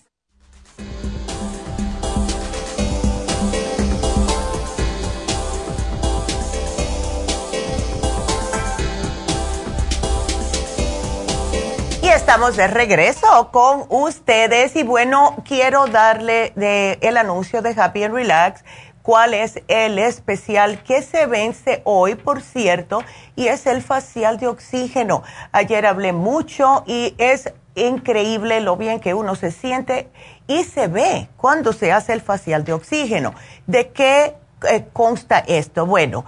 Estamos de regreso con ustedes y bueno, quiero darle el anuncio de Happy and Relax cuál es el especial que se vence hoy, por cierto, y es el facial de oxígeno. Ayer hablé mucho y es increíble lo bien que uno se siente y se ve cuando se hace el facial de oxígeno. ¿De qué eh, consta esto? Bueno,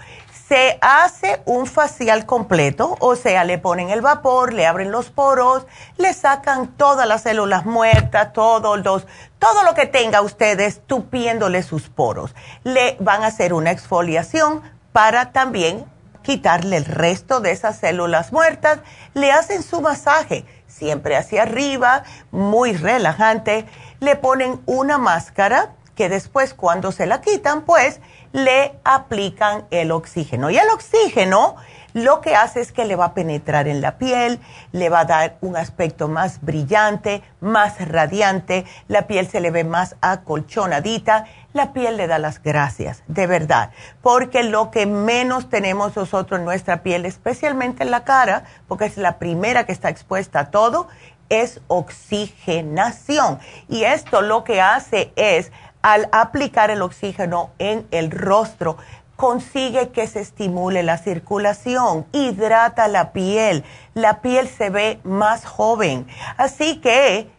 se hace un facial completo, o sea, le ponen el vapor, le abren los poros, le sacan todas las células muertas, todos los, todo lo que tenga ustedes tupiéndole sus poros. Le van a hacer una exfoliación para también quitarle el resto de esas células muertas. Le hacen su masaje, siempre hacia arriba, muy relajante. Le ponen una máscara que después cuando se la quitan, pues le aplican el oxígeno. Y el oxígeno lo que hace es que le va a penetrar en la piel, le va a dar un aspecto más brillante, más radiante, la piel se le ve más acolchonadita, la piel le da las gracias, de verdad, porque lo que menos tenemos nosotros en nuestra piel, especialmente en la cara, porque es la primera que está expuesta a todo, es oxigenación. Y esto lo que hace es al aplicar el oxígeno en el rostro, consigue que se estimule la circulación, hidrata la piel, la piel se ve más joven. Así que,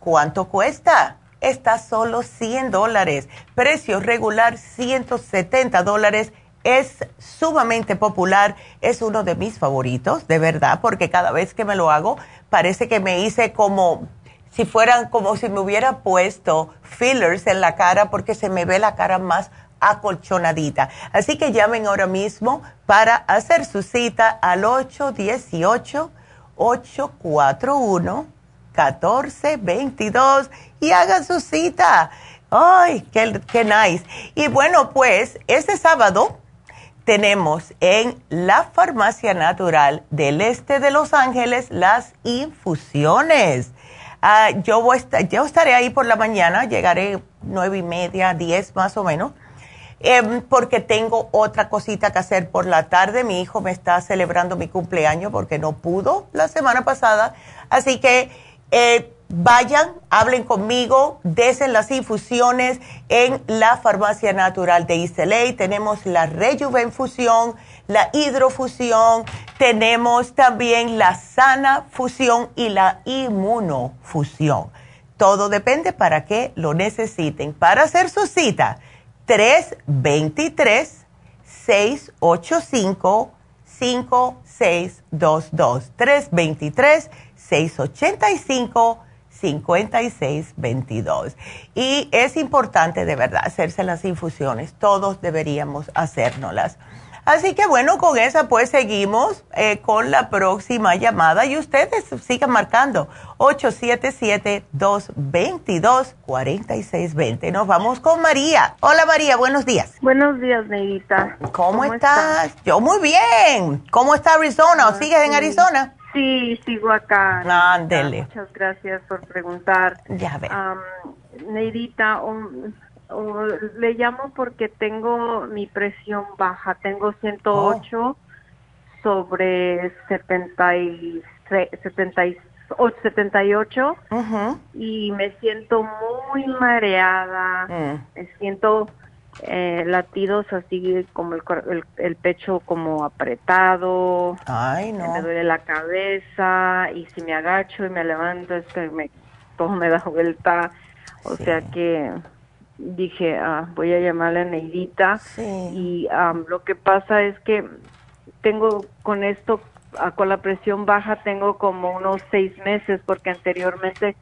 ¿cuánto cuesta? Está solo 100 dólares, precio regular 170 dólares. Es sumamente popular, es uno de mis favoritos, de verdad, porque cada vez que me lo hago parece que me hice como si fueran como si me hubiera puesto fillers en la cara porque se me ve la cara más acolchonadita. Así que llamen ahora mismo para hacer su cita al 818-841-1422 y hagan su cita. ¡Ay, qué, qué nice! Y bueno, pues este sábado tenemos en la Farmacia Natural del Este de Los Ángeles las infusiones. Ah, yo, voy yo estaré ahí por la mañana, llegaré nueve y media, diez más o menos, em, porque tengo otra cosita que hacer por la tarde. Mi hijo me está celebrando mi cumpleaños porque no pudo la semana pasada. Así que eh, vayan, hablen conmigo, desen las infusiones en la farmacia natural de Iseley. Tenemos la Rejuvenfusión, la hidrofusión, tenemos también la sana fusión y la inmunofusión. Todo depende para qué lo necesiten. Para hacer su cita, 323 685 5622 323 685 5622. Y es importante de verdad hacerse las infusiones. Todos deberíamos hacérnoslas. Así que bueno, con esa pues seguimos eh, con la próxima llamada y ustedes sigan marcando 877-222-4620. Nos vamos con María. Hola María, buenos días. Buenos días, Neidita. ¿Cómo, estás? Yo muy bien. ¿Cómo está Arizona? ¿O sigues en Arizona? Sí, sigo acá. Ándele. Muchas gracias por preguntar. Ya ve. Neidita, le llamo porque tengo mi presión baja. Tengo 108 sobre 70 y, 78 y me siento muy mareada. Mm. Me siento eh, latidos así como el, el, pecho como apretado. Ay, no. Me duele la cabeza y si me agacho y me levanto es que me, todo me da vuelta. O sea que dije, ah, voy a llamarle a Neidita. Y lo que pasa es que tengo con esto, ah, con la presión baja, tengo como unos seis meses porque anteriormente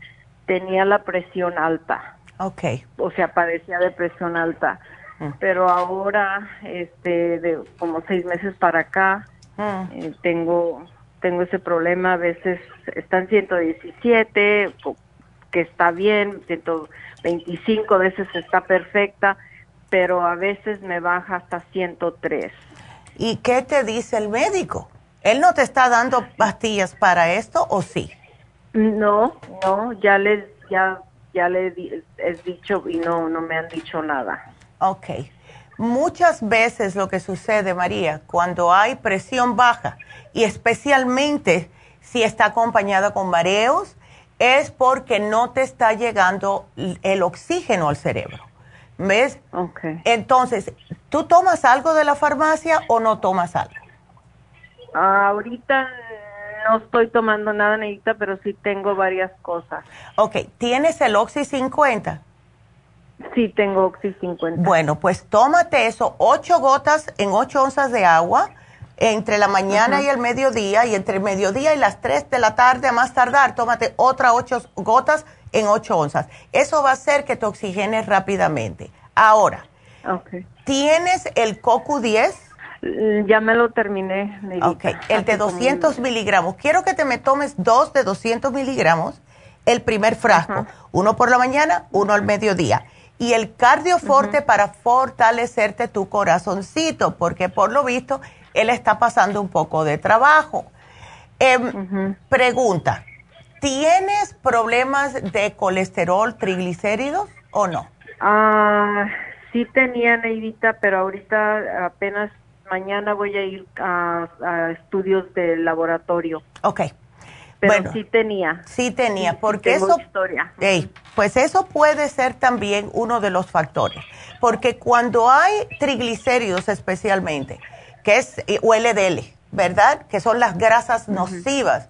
tenía la presión alta. Ok. O sea, padecía de presión alta. Mm. Pero ahora, este, de como seis meses para acá, mm. eh, tengo tengo ese problema. A veces están 117, que está bien, 125 veces está perfecta, pero a veces me baja hasta 103. ¿Y qué te dice el médico? ¿Él no te está dando pastillas para esto o sí? No, no, ya les ya ya le he dicho y no no me han dicho nada. Ok. Muchas veces lo que sucede, María, cuando hay presión baja y especialmente si está acompañada con mareos, es porque no te está llegando el oxígeno al cerebro. ¿Ves? Okay. Entonces, ¿tú tomas algo de la farmacia o no tomas algo? ahorita no estoy tomando nada, Neita, pero sí tengo varias cosas. Ok, ¿tienes el Oxy 50? Sí, tengo Oxy 50. Bueno, pues tómate eso, ocho gotas en ocho onzas de agua entre la mañana y el mediodía y entre el mediodía y las tres de la tarde a más tardar, tómate otras ocho gotas en ocho onzas. Eso va a hacer que te oxigenes rápidamente. Ahora, ¿tienes el CoQ10? Mm, ya me lo terminé. Ok, el de 200 miligramos. Quiero que te me tomes dos de 200 miligramos, el primer frasco, uno por la mañana, uno al mediodía y el cardioforte para fortalecerte tu corazoncito, porque por lo visto él está pasando un poco de trabajo. Em, pregunta, ¿tienes problemas de colesterol, triglicéridos o no? Ah, sí tenía, Neidita, pero ahorita apenas mañana voy a ir a, a estudios de laboratorio. Ok. Pero bueno, sí tenía. Sí tenía, porque eso... Historia. pues eso puede ser también uno de los factores. Porque cuando hay triglicéridos especialmente, que es o LDL, ¿verdad? Que son las grasas nocivas,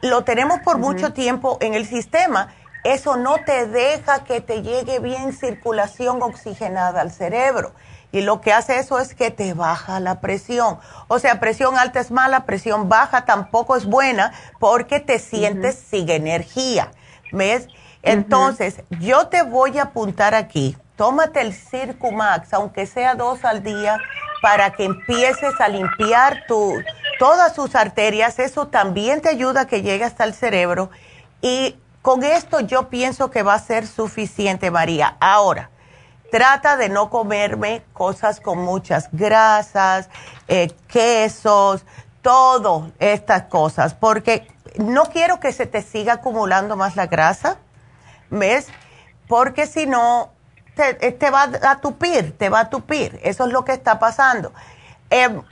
lo tenemos por mucho tiempo en el sistema. Eso no te deja que te llegue bien circulación oxigenada al cerebro. Y lo que hace eso es que te baja la presión. O sea, presión alta es mala, presión baja tampoco es buena porque te sientes sin energía. ¿Ves? Entonces, yo te voy a apuntar aquí tómate el Circumax, aunque sea dos al día, para que empieces a limpiar tu, todas sus arterias. Eso también te ayuda a que llegue hasta el cerebro. Y con esto yo pienso que va a ser suficiente, María. Ahora, trata de no comerme cosas con muchas grasas, eh, quesos, todo estas cosas, porque no quiero que se te siga acumulando más la grasa, ¿ves? Porque si no, te, eh, te, va a tupir, te va a tupir. Eso es lo que está pasando. Em,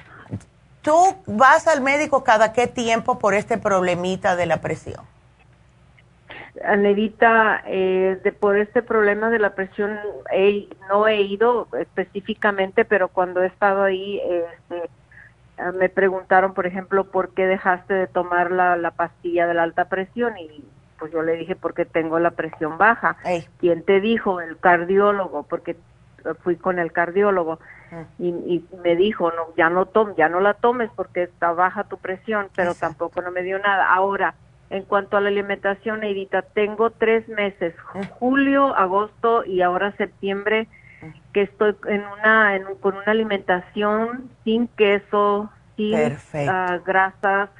¿Tú vas al médico cada qué tiempo por este problemita de la presión? Anevita, eh, por este problema de la presión no he ido específicamente, pero cuando he estado ahí este, ah, me preguntaron, por ejemplo, por qué dejaste de tomar la, pastilla de la alta presión y pues yo le dije porque tengo la presión baja. ¿Quién te dijo? El cardiólogo, porque fui con el cardiólogo ah. y, y, me dijo, no, ya no tom, ya no la tomes porque está baja tu presión, pero tampoco no me dio nada. Ahora, en cuanto a la alimentación, Edita, tengo tres meses, julio, agosto y ahora septiembre, que estoy en una, con una alimentación sin queso, sin uh, grasas,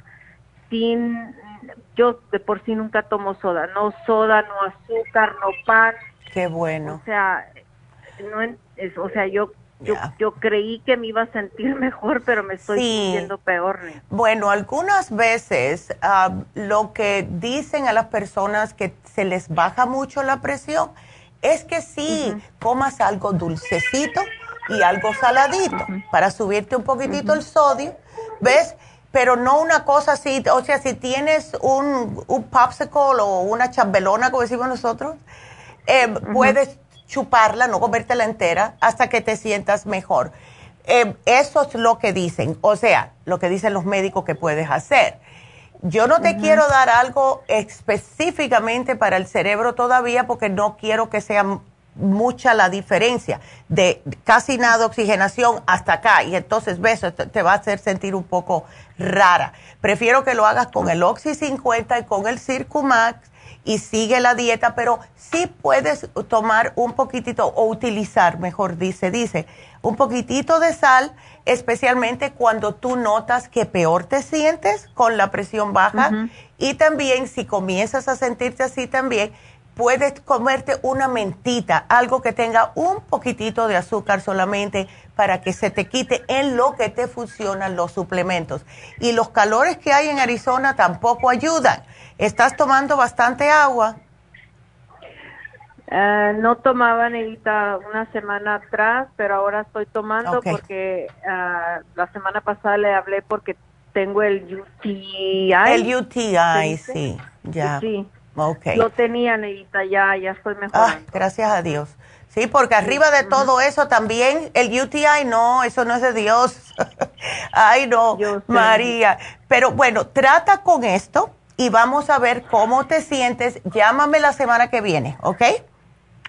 sin, yo de por sí nunca tomo soda, no soda, no azúcar, no pan. Qué bueno. O sea, no, es, o sea, yo yo, yo, creí que me iba a sentir [laughs] mejor, pero me estoy sintiendo peor. Bueno, algunas veces ah, lo que dicen a las personas que se les baja mucho la presión es que sí, comas algo dulcecito y algo saladito para subirte un poquitito el sodio, ¿ves? Pero no una cosa así, o sea, si tienes un, un popsicle o una chambelona, como decimos nosotros, eh, puedes chuparla, no comértela entera, hasta que te sientas mejor. Eh, eso es lo que dicen, o sea, lo que dicen los médicos que puedes hacer. Yo no te quiero dar algo específicamente para el cerebro todavía porque no quiero que sea mucha la diferencia de casi nada de oxigenación hasta acá. Y entonces ves, te va a hacer sentir un poco rara. Prefiero que lo hagas con el Oxy 50 y con el Circumax y sigue la dieta, pero sí puedes tomar un poquitito o utilizar, mejor dice, dice, un poquitito de sal, especialmente cuando tú notas que peor te sientes con la presión baja. Y también si comienzas a sentirte así también, puedes comerte una mentita, algo que tenga un poquitito de azúcar solamente para que se te quite en lo que te funcionan los suplementos. Y los calores que hay en Arizona tampoco ayudan. ¿Estás tomando bastante agua? Eh, no tomaba, Neguita, una semana atrás, pero ahora estoy tomando porque uh, la semana pasada le hablé porque tengo el UTI. El UTI, sí, ya. Sí. Okay. Lo tenía, Neguita, ya, ya estoy mejor. Ah, gracias a Dios. Sí, porque arriba de todo eso también el UTI, no, eso no es de Dios. [laughs] Ay, no, María. Pero bueno, trata con esto y vamos a ver cómo te sientes. Llámame la semana que viene, ¿ok?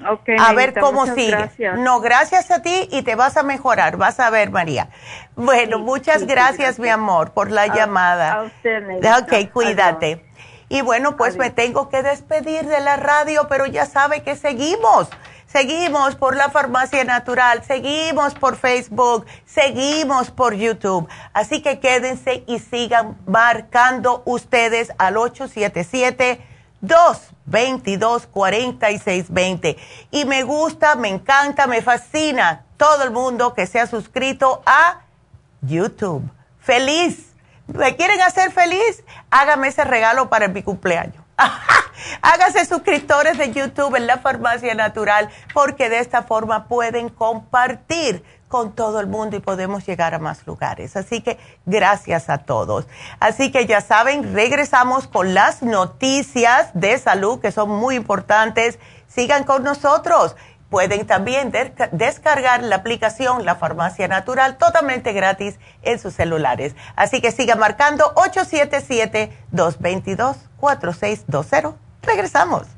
Ok. A ver cómo sigue. No, gracias a ti y te vas a mejorar. Vas a ver, María. Bueno, muchas gracias, mi amor, por la llamada. A usted, Ok, cuídate. Y bueno, pues me tengo que despedir de la radio, pero ya sabe que seguimos. Seguimos por la farmacia natural, seguimos por Facebook, seguimos por YouTube. Así que quédense y sigan marcando ustedes al 877-222-4620. Y me gusta, me encanta, me fascina todo el mundo que se ha suscrito a YouTube. ¡Feliz! ¿Me quieren hacer feliz? Hágame ese regalo para mi cumpleaños. [laughs] Hágase suscriptores de YouTube en la Farmacia Natural porque de esta forma pueden compartir con todo el mundo y podemos llegar a más lugares. Así que gracias a todos. Así que ya saben, regresamos con las noticias de salud que son muy importantes. Sigan con nosotros. Pueden también descargar la aplicación La Farmacia Natural totalmente gratis en sus celulares. Así que sigan marcando 877-222-4620. Regresamos.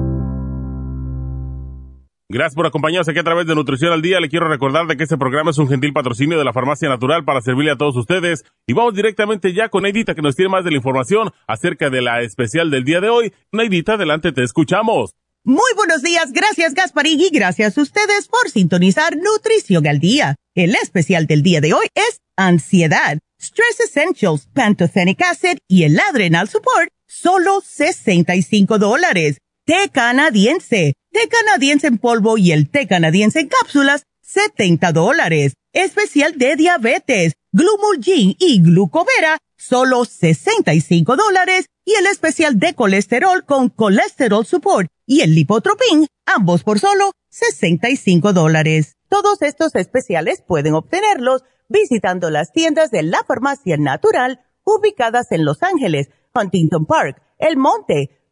Gracias por acompañarnos aquí a través de Nutrición al Día. Le quiero recordar de que este programa es un gentil patrocinio de la Farmacia Natural para servirle a todos ustedes. Y vamos directamente ya con Neidita que nos tiene más de la información acerca de la especial del día de hoy. Neidita, adelante, te escuchamos. Muy buenos días, gracias Gasparín y gracias a ustedes por sintonizar Nutrición al Día. El especial del día de hoy es Ansiedad, Stress Essentials, Pantothenic Acid y el Adrenal Support, solo 65 dólares. Té canadiense, té canadiense en polvo y el té canadiense en cápsulas, 70 dólares. Especial de diabetes, Glumulgin y Glucovera, solo 65 dólares. Y el especial de colesterol con Colesterol Support y el Lipotropin, ambos por solo 65 dólares. Todos estos especiales pueden obtenerlos visitando las tiendas de la farmacia natural ubicadas en Los Ángeles, Huntington Park, El Monte,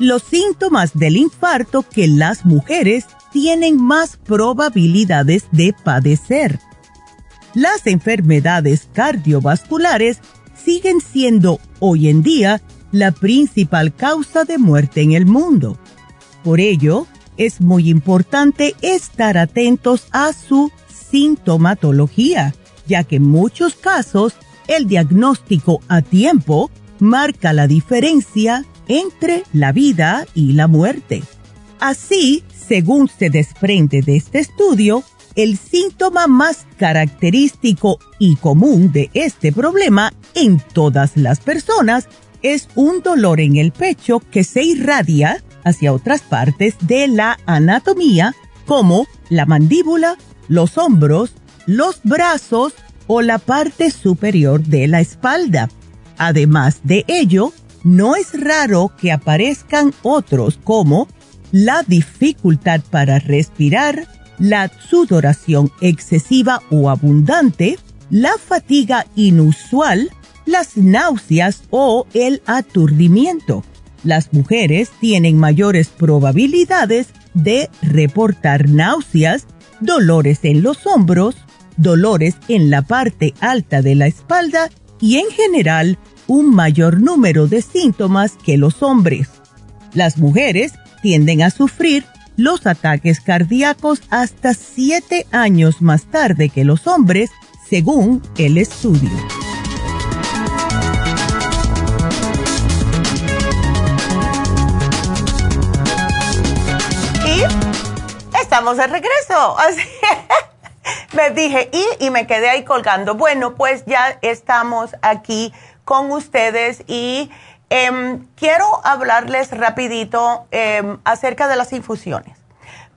Los síntomas del infarto que las mujeres tienen más probabilidades de padecer. Las enfermedades cardiovasculares siguen siendo hoy en día la principal causa de muerte en el mundo. Por ello, es muy importante estar atentos a su sintomatología, ya que en muchos casos el diagnóstico a tiempo marca la diferencia entre la vida y la muerte. Así, según se desprende de este estudio, el síntoma más característico y común de este problema en todas las personas es un dolor en el pecho que se irradia hacia otras partes de la anatomía como la mandíbula, los hombros, los brazos o la parte superior de la espalda. Además de ello, no es raro que aparezcan otros como la dificultad para respirar, la sudoración excesiva o abundante, la fatiga inusual, las náuseas o el aturdimiento. Las mujeres tienen mayores probabilidades de reportar náuseas, dolores en los hombros, dolores en la parte alta de la espalda y en general un mayor número de síntomas que los hombres. Las mujeres tienden a sufrir los ataques cardíacos hasta siete años más tarde que los hombres, según el estudio. Y estamos de regreso. [laughs] Así me dije, y, y me quedé ahí colgando. Bueno, pues ya estamos aquí con ustedes y em, quiero hablarles rapidito em, acerca de las infusiones,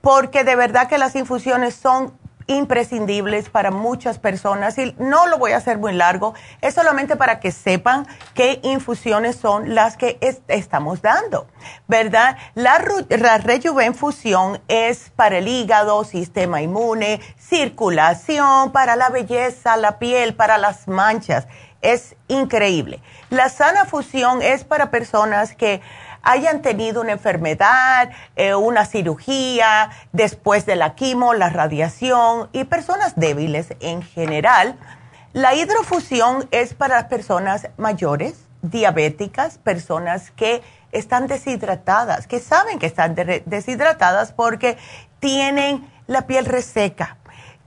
porque de verdad que las infusiones son imprescindibles para muchas personas y no lo voy a hacer muy largo, es solamente para que sepan qué infusiones son las que estamos dando, ¿verdad? La, la Rejuvenfusión es para el hígado, sistema inmune, circulación, para la belleza, la piel, para las manchas, es increíble. La sana fusión es para personas que hayan tenido una enfermedad, eh, una cirugía, después de la quimo, la radiación y personas débiles en general. La hidrofusión es para las personas mayores, diabéticas, personas que están deshidratadas, que saben que están deshidratadas porque tienen la piel reseca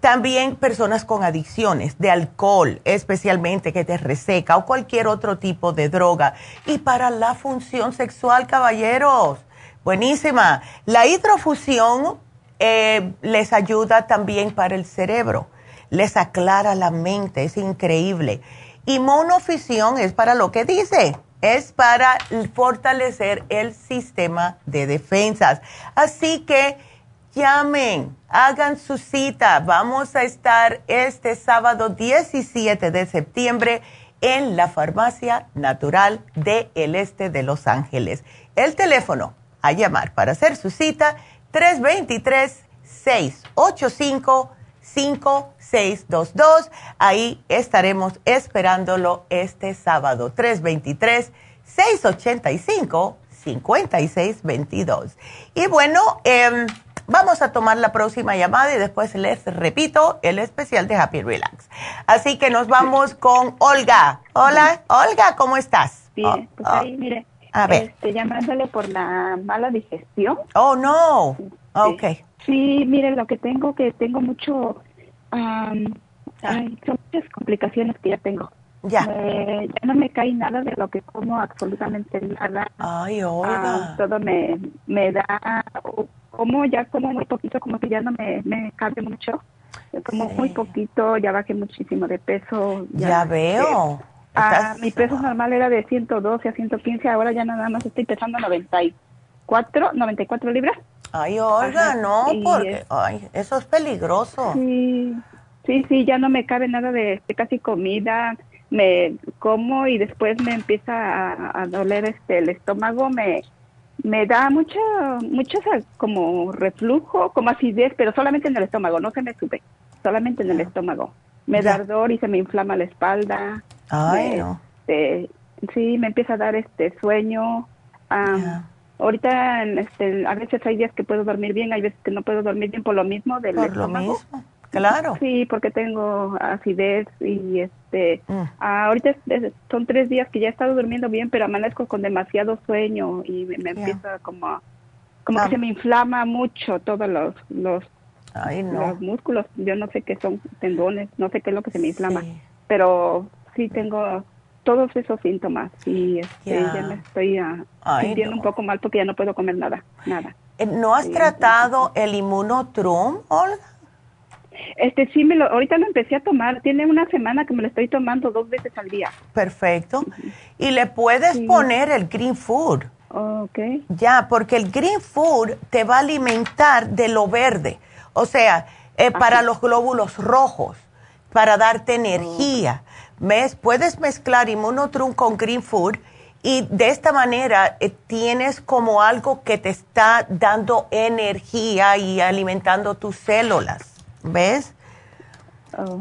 también personas con adicciones de alcohol, especialmente que te reseca o cualquier otro tipo de droga. Y para la función sexual, caballeros, buenísima. La hidrofusión eh, les ayuda también para el cerebro, les aclara la mente, es increíble. Y monofisión es para lo que dice, es para fortalecer el sistema de defensas. Así que llamen, hagan su cita. Vamos a estar este sábado 17 de septiembre en la Farmacia Natural del Este de Los Ángeles. El teléfono a llamar para hacer su cita 323-685-5622. Ahí estaremos esperándolo este sábado 323-685-5622. Y bueno, eh, Vamos a tomar la próxima llamada y después les repito el especial de Happy Relax. Así que nos vamos con Olga. Hola, Olga, ¿cómo estás? Bien, oh, pues ahí, oh. mire. A ver. Este, llamándole por la mala digestión. Oh, no. Ok. Sí, mire, lo que tengo, que tengo mucho... hay muchas complicaciones que ya tengo. Ya. ya no me cae nada de lo que como, absolutamente nada. Ay, Olga. Ah, todo me, me da como ya como muy poquito, como que ya no me, me cabe mucho. Como muy poquito, ya bajé muchísimo de peso. Ya, veo. ah, mi peso normal era de 112 a 115, ahora ya nada más estoy pesando 94, 94 libras. Ay, Olga, no, porque ay, eso es peligroso. Sí, sí, sí, ya no me cabe nada de, casi comida. Me como y después me empieza a, a doler este el estómago, me me da mucho, mucho como reflujo, como acidez, pero solamente en el estómago, no se me sube, solamente en el estómago. Me da ardor y se me inflama la espalda. Ay, este, sí, me empieza a dar este sueño. Ahorita, este, a veces hay días que puedo dormir bien, hay veces que no puedo dormir bien por lo mismo del por estómago. Lo mismo. Claro. Sí, porque tengo acidez y este, mm. ahorita son tres días que ya he estado durmiendo bien, pero amanezco con demasiado sueño y me, empieza como, como que ah. se me inflama mucho todos los, los, los músculos. Yo no sé qué son tendones, no sé qué es lo que se me inflama, pero sí tengo todos esos síntomas y este, ya me estoy uh, sintiendo un poco mal porque ya no puedo comer nada, nada. Eh, ¿No has tratado el inmunotrum, Olga? Este sí me lo, ahorita lo empecé a tomar. Tiene una semana que me lo estoy tomando dos veces al día. Perfecto. Y le puedes poner el green food. ok. Ya, porque el green food te va a alimentar de lo verde. O sea, eh, para los glóbulos rojos, para darte energía. ¿Ves? Puedes mezclar inmunotrum con green food y de esta manera eh, tienes como algo que te está dando energía y alimentando tus células. ¿Ves?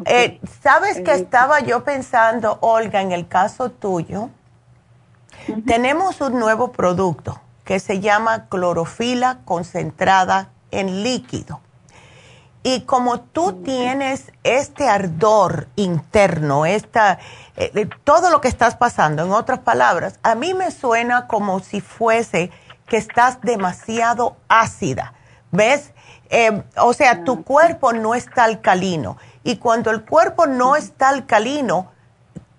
Eh, ¿Sabes que estaba yo pensando, Olga, en el caso tuyo? Tenemos un nuevo producto que se llama clorofila concentrada en líquido. Y como tú tienes este ardor interno, esta, eh, todo lo que estás pasando, en otras palabras, a mí me suena como si fuese que estás demasiado ácida. ¿Ves? Eh, o sea, tu cuerpo no está alcalino. Y cuando el cuerpo no está alcalino,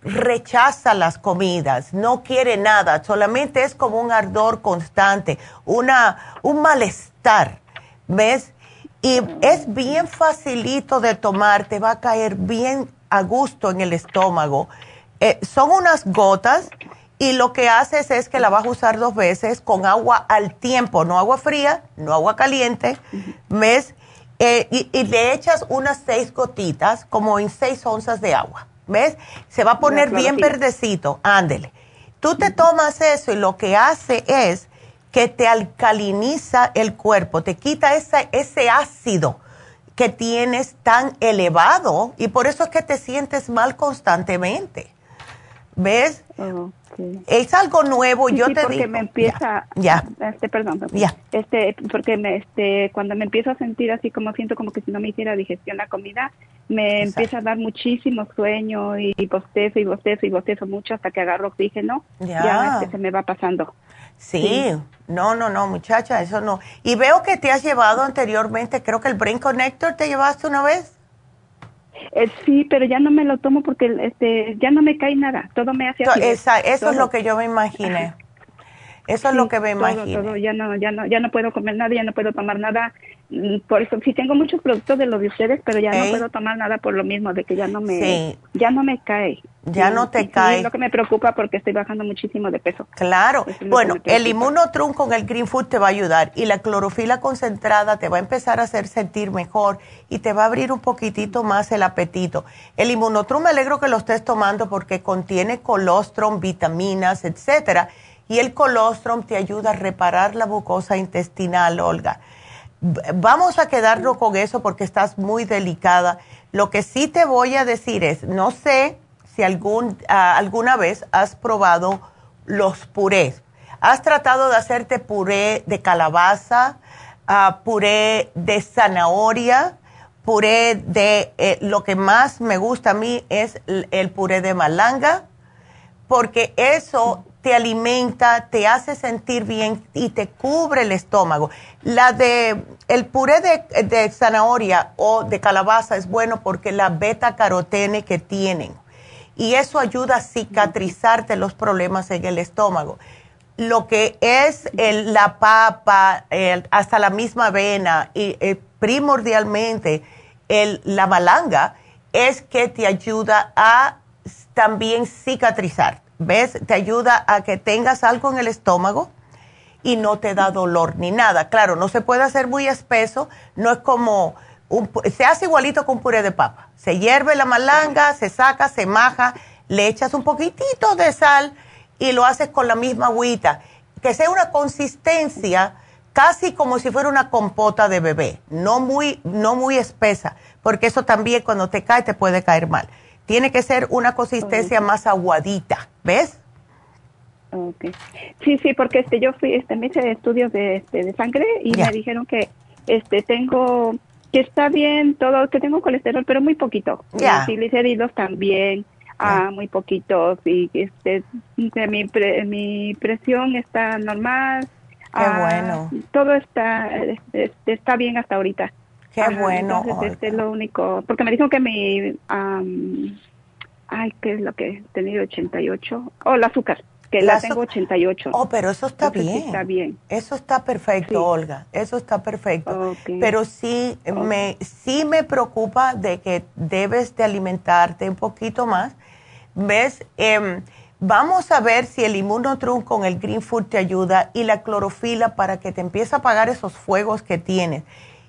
rechaza las comidas, no quiere nada, solamente es como un ardor constante, una, un malestar, ¿ves? Y es bien facilito de tomar, te va a caer bien a gusto en el estómago. Eh, son unas gotas y lo que haces es que la vas a usar dos veces con agua al tiempo, no agua fría, no agua caliente, ¿ves? Eh, y, le echas unas seis gotitas, como en seis onzas de agua, ¿ves? Se va a poner bien verdecito, ándele. Tú te tomas eso y lo que hace es que te alcaliniza el cuerpo, te quita ese, ese ácido que tienes tan elevado y por eso es que te sientes mal constantemente. ¿Ves? Es algo nuevo, yo te porque me empieza, ya, este, perdón, ya. este, porque me, este, cuando me empiezo a sentir así como siento como que si no me hiciera digestión la comida, me empieza a dar muchísimo sueño y, bostezo y bostezo y bostezo mucho hasta que agarro oxígeno, ya, ya este, se me va pasando. Sí. no, no, no, muchacha, eso no. Y veo que te has llevado anteriormente, creo que el Brain Connector te llevaste una vez. Eh, sí, pero ya no me lo tomo porque este ya no me cae nada, todo me hace así. Esa, eso es lo que yo me imaginé. [laughs] Eso es lo que me imagino. ya no, ya no, ya no puedo comer nada, ya no puedo tomar nada. Mm, por eso sí tengo muchos productos de los de ustedes, pero ya no puedo tomar nada por lo mismo de que ya no me, ya no me cae. Ya no te cae. es lo que me preocupa porque estoy bajando muchísimo de peso. Claro. Bueno, el inmunotrum con el Green Food te va a ayudar y la clorofila concentrada te va a empezar a hacer sentir mejor y te va a abrir un poquitito más el apetito. El inmunotrum me alegro que lo estés tomando porque contiene colostrum, vitaminas, etcétera y el colostrum te ayuda a reparar la mucosa intestinal, Olga. Vamos a quedarnos con eso porque estás muy delicada. Lo que sí te voy a decir es, no sé si algún, ah, alguna vez has probado los purés. ¿Has tratado de hacerte puré de calabaza, uh, puré de zanahoria, puré de, eh, lo que más me gusta a mí es el puré de malanga? Porque eso te alimenta, te hace sentir bien y te cubre el estómago. La de el puré de, zanahoria o de calabaza es bueno porque la beta carotene que tienen y eso ayuda a cicatrizarte los problemas en el estómago. Lo que es la papa, hasta la misma avena y eh, primordialmente la malanga es que te ayuda a también cicatrizar ¿Ves? Te ayuda a que tengas algo en el estómago y no te da dolor ni nada. Claro, no se puede hacer muy espeso, no es como, un, se hace igualito con puré de papa. Se hierve la malanga, se saca, se maja, le echas un poquitito de sal y lo haces con la misma agüita. Que sea una consistencia casi como si fuera una compota de bebé, no muy, no muy espesa, porque eso también cuando te cae te puede caer mal tiene que ser una consistencia más aguadita, ¿ves? Okay. Sí, sí, porque este yo fui, este me hice estudios de, este, de sangre y me dijeron que este tengo que está bien todo, que tengo colesterol, pero muy poquito. Ya. triglicéridos también, ah, muy poquitos y este mi mi presión está normal. Qué ah, bueno. Todo está este, está bien hasta ahorita. Qué bueno. Entonces, este es lo único, porque me dijo que mi, ay, ¿qué es lo que he tenido? 88, oh, el azúcar, que la, tengo 88. Oh, pero eso está bien. está bien. Eso está perfecto, Olga, eso está perfecto. Pero sí me, sí me preocupa de que debes de alimentarte un poquito más. ¿Ves? Em, vamos a ver si el inmunotrum con el green food te ayuda y la clorofila para que te empiece a apagar esos fuegos que tienes.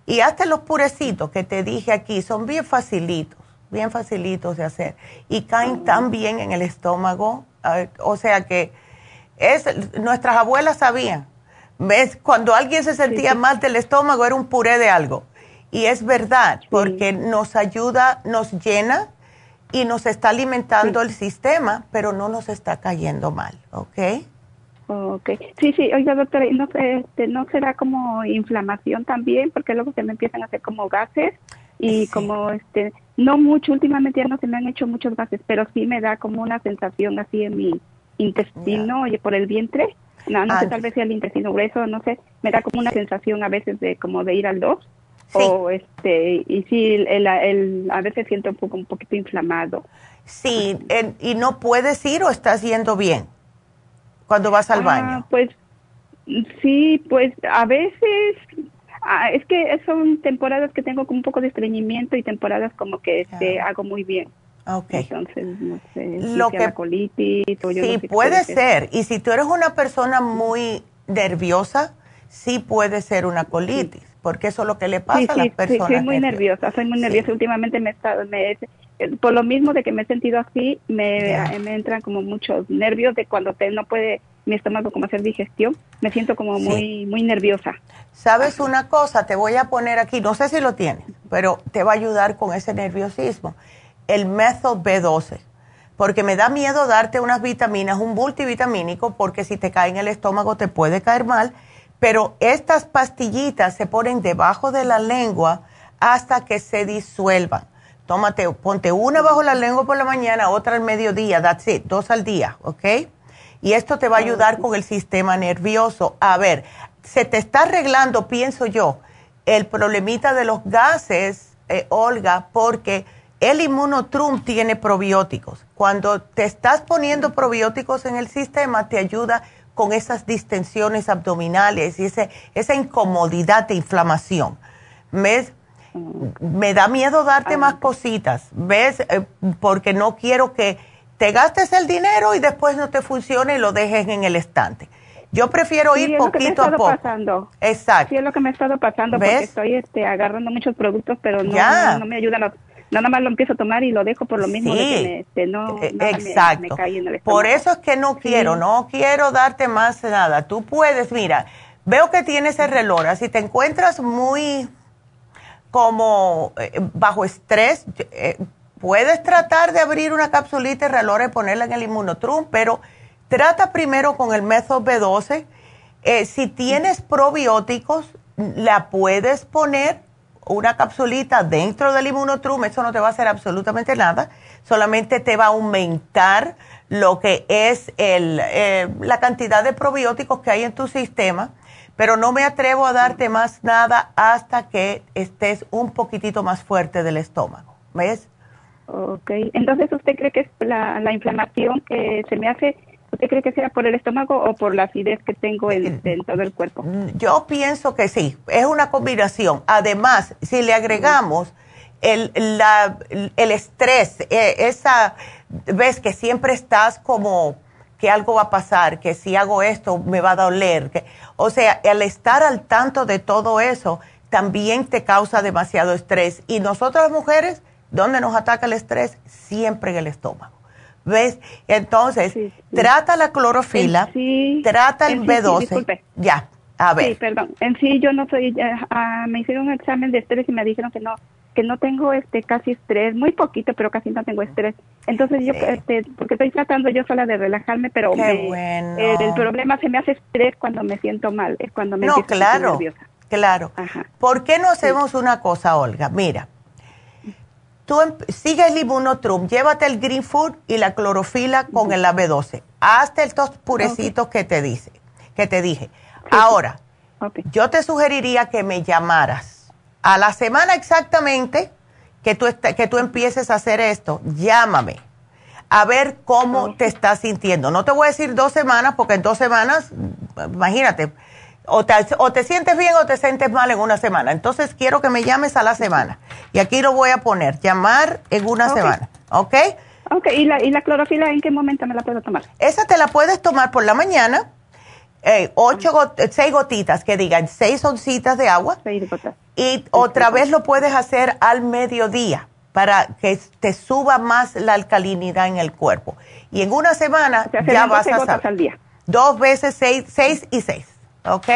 Y hasta los purecitos que te dije aquí son bien facilitos, bien facilitos de hacer. Y caen tan bien en el estómago. O sea que es, nuestras abuelas sabían. ¿Ves? Cuando alguien se sentía mal del estómago era un puré de algo. Y es verdad, porque nos ayuda, nos llena y nos está alimentando el sistema, pero no nos está cayendo mal, ¿ok? Okay. Sí, sí, oiga, doctora, ¿no, este, ¿no será como inflamación también? Porque luego se me empiezan a hacer como gases y como, este, no mucho, últimamente ya no se me han hecho muchos gases, pero sí me da como una sensación así en mi intestino, oye, por el vientre. No, no sé, ah, tal vez sea el intestino grueso, no sé, me da como una sensación a veces de como de ir al dos. O este, y sí, el, el, a veces siento un poco un poquito inflamado. Sí, ¿y no puedes ir o estás yendo bien? cuando vas al ah, baño? Pues sí, pues a veces ah, es que son temporadas que tengo como un poco de estreñimiento y temporadas como que este, hago muy bien. Okay. Entonces, no sé, lo que, la colitis o yo Sí, puede ser. Y si tú eres una persona muy nerviosa, sí puede ser una colitis, porque eso es lo que le pasa a las personas. Sí, soy muy nerviosa, soy muy nerviosa. Últimamente me, me, por lo mismo de que me he sentido así, me, me entran como muchos nervios de cuando te, no puede mi estómago como hacer digestión, me siento como muy muy nerviosa. ¿Sabes una cosa? Te voy a poner aquí, no sé si lo tienes, pero te va a ayudar con ese nerviosismo. El Methyl B12, porque me da miedo darte unas vitaminas, un multivitamínico, porque si te cae en el estómago te puede caer mal, pero estas pastillitas se ponen debajo de la lengua hasta que se disuelvan. Tómate, ponte una bajo la lengua por la mañana, otra al mediodía, that's it, dos al día, ¿ok? Y esto te va a ayudar con el sistema nervioso. A ver, se te está arreglando, pienso yo, el problemita de los gases, eh, Olga, porque el inmunotrum tiene probióticos. Cuando te estás poniendo probióticos en el sistema, te ayuda con esas distensiones abdominales y ese, esa incomodidad de inflamación. ¿Ves? Me da miedo darte más cositas, ¿ves? Eh, porque no quiero que te gastes el dinero y después no te funcione y lo dejes en el estante. Yo prefiero ir poquito a poco. Pasando. Exacto. Sí, es lo que me ha estado pasando porque estoy este, agarrando muchos productos, pero no, no, me ayudan. nada más lo empiezo a tomar y lo dejo por lo mismo de que me, este, no, e, Exacto. por eso es que no quiero, no quiero darte más nada. Tú puedes, mira, veo que tienes el reloj, si te encuentras muy como eh, bajo estrés, eh, Puedes tratar de abrir una capsulita y relora y ponerla en el inmunotrum, pero trata primero con el método B12. Eh, si tienes probióticos, la puedes poner una capsulita dentro del inmunotrum, eso no te va a hacer absolutamente nada, solamente te va a aumentar lo que es el, eh, la cantidad de probióticos que hay en tu sistema, pero no me atrevo a darte más nada hasta que estés un poquitito más fuerte del estómago. ¿Ves? Ok, entonces usted cree que es la, la inflamación que se me hace, ¿usted cree que sea por el estómago o por la acidez que tengo en, todo el cuerpo? Mm, yo pienso que sí, es una combinación. Además, si le agregamos el, la, el estrés, eh, esa, ves que siempre estás como que algo va a pasar, que si hago esto me va a doler. Que, o sea, el estar al tanto de todo eso también te causa demasiado estrés. Y nosotras las mujeres ¿Dónde nos ataca el estrés? Siempre en el estómago. ¿Ves? Entonces, trata la clorofila, trata el B12. ya, a ver. Sí, perdón. En sí, yo no soy. Ah, me hicieron un examen de estrés y me dijeron que no que no tengo este casi estrés, muy poquito, pero casi no tengo estrés. Entonces yo, este, porque estoy tratando yo sola de relajarme, pero el, problema se me hace estrés cuando me siento mal, es cuando me no, claro, nerviosa. Claro. ¿Por qué no hacemos una cosa, Olga? Mira, tú em, sigue el Immunotrum, llévate el Green Food y la clorofila con el AB12. Hazte estos purecitos que te dice, que te dije. Ahora, yo te sugeriría que me llamaras a la semana exactamente que tú, que tú empieces a hacer esto, llámame a ver cómo te estás sintiendo. No te voy a decir dos semanas, porque en dos semanas, imagínate, o te, sientes bien o te sientes mal en una semana. Entonces quiero que me llames a la semana. Y aquí lo voy a poner, llamar en una semana. ¿Ok? Ok, ¿Y la, ¿y la clorofila en qué momento me la puedo tomar? Esa te la puedes tomar por la mañana. Eh, ocho seis gotitas que digan seis oncitas de agua. Seis gotas. Y otra vez lo puedes hacer al mediodía para que te suba más la alcalinidad en el cuerpo. Y en una semana ya vas a saber. Al día. Dos veces seis, seis y seis. ¿ok?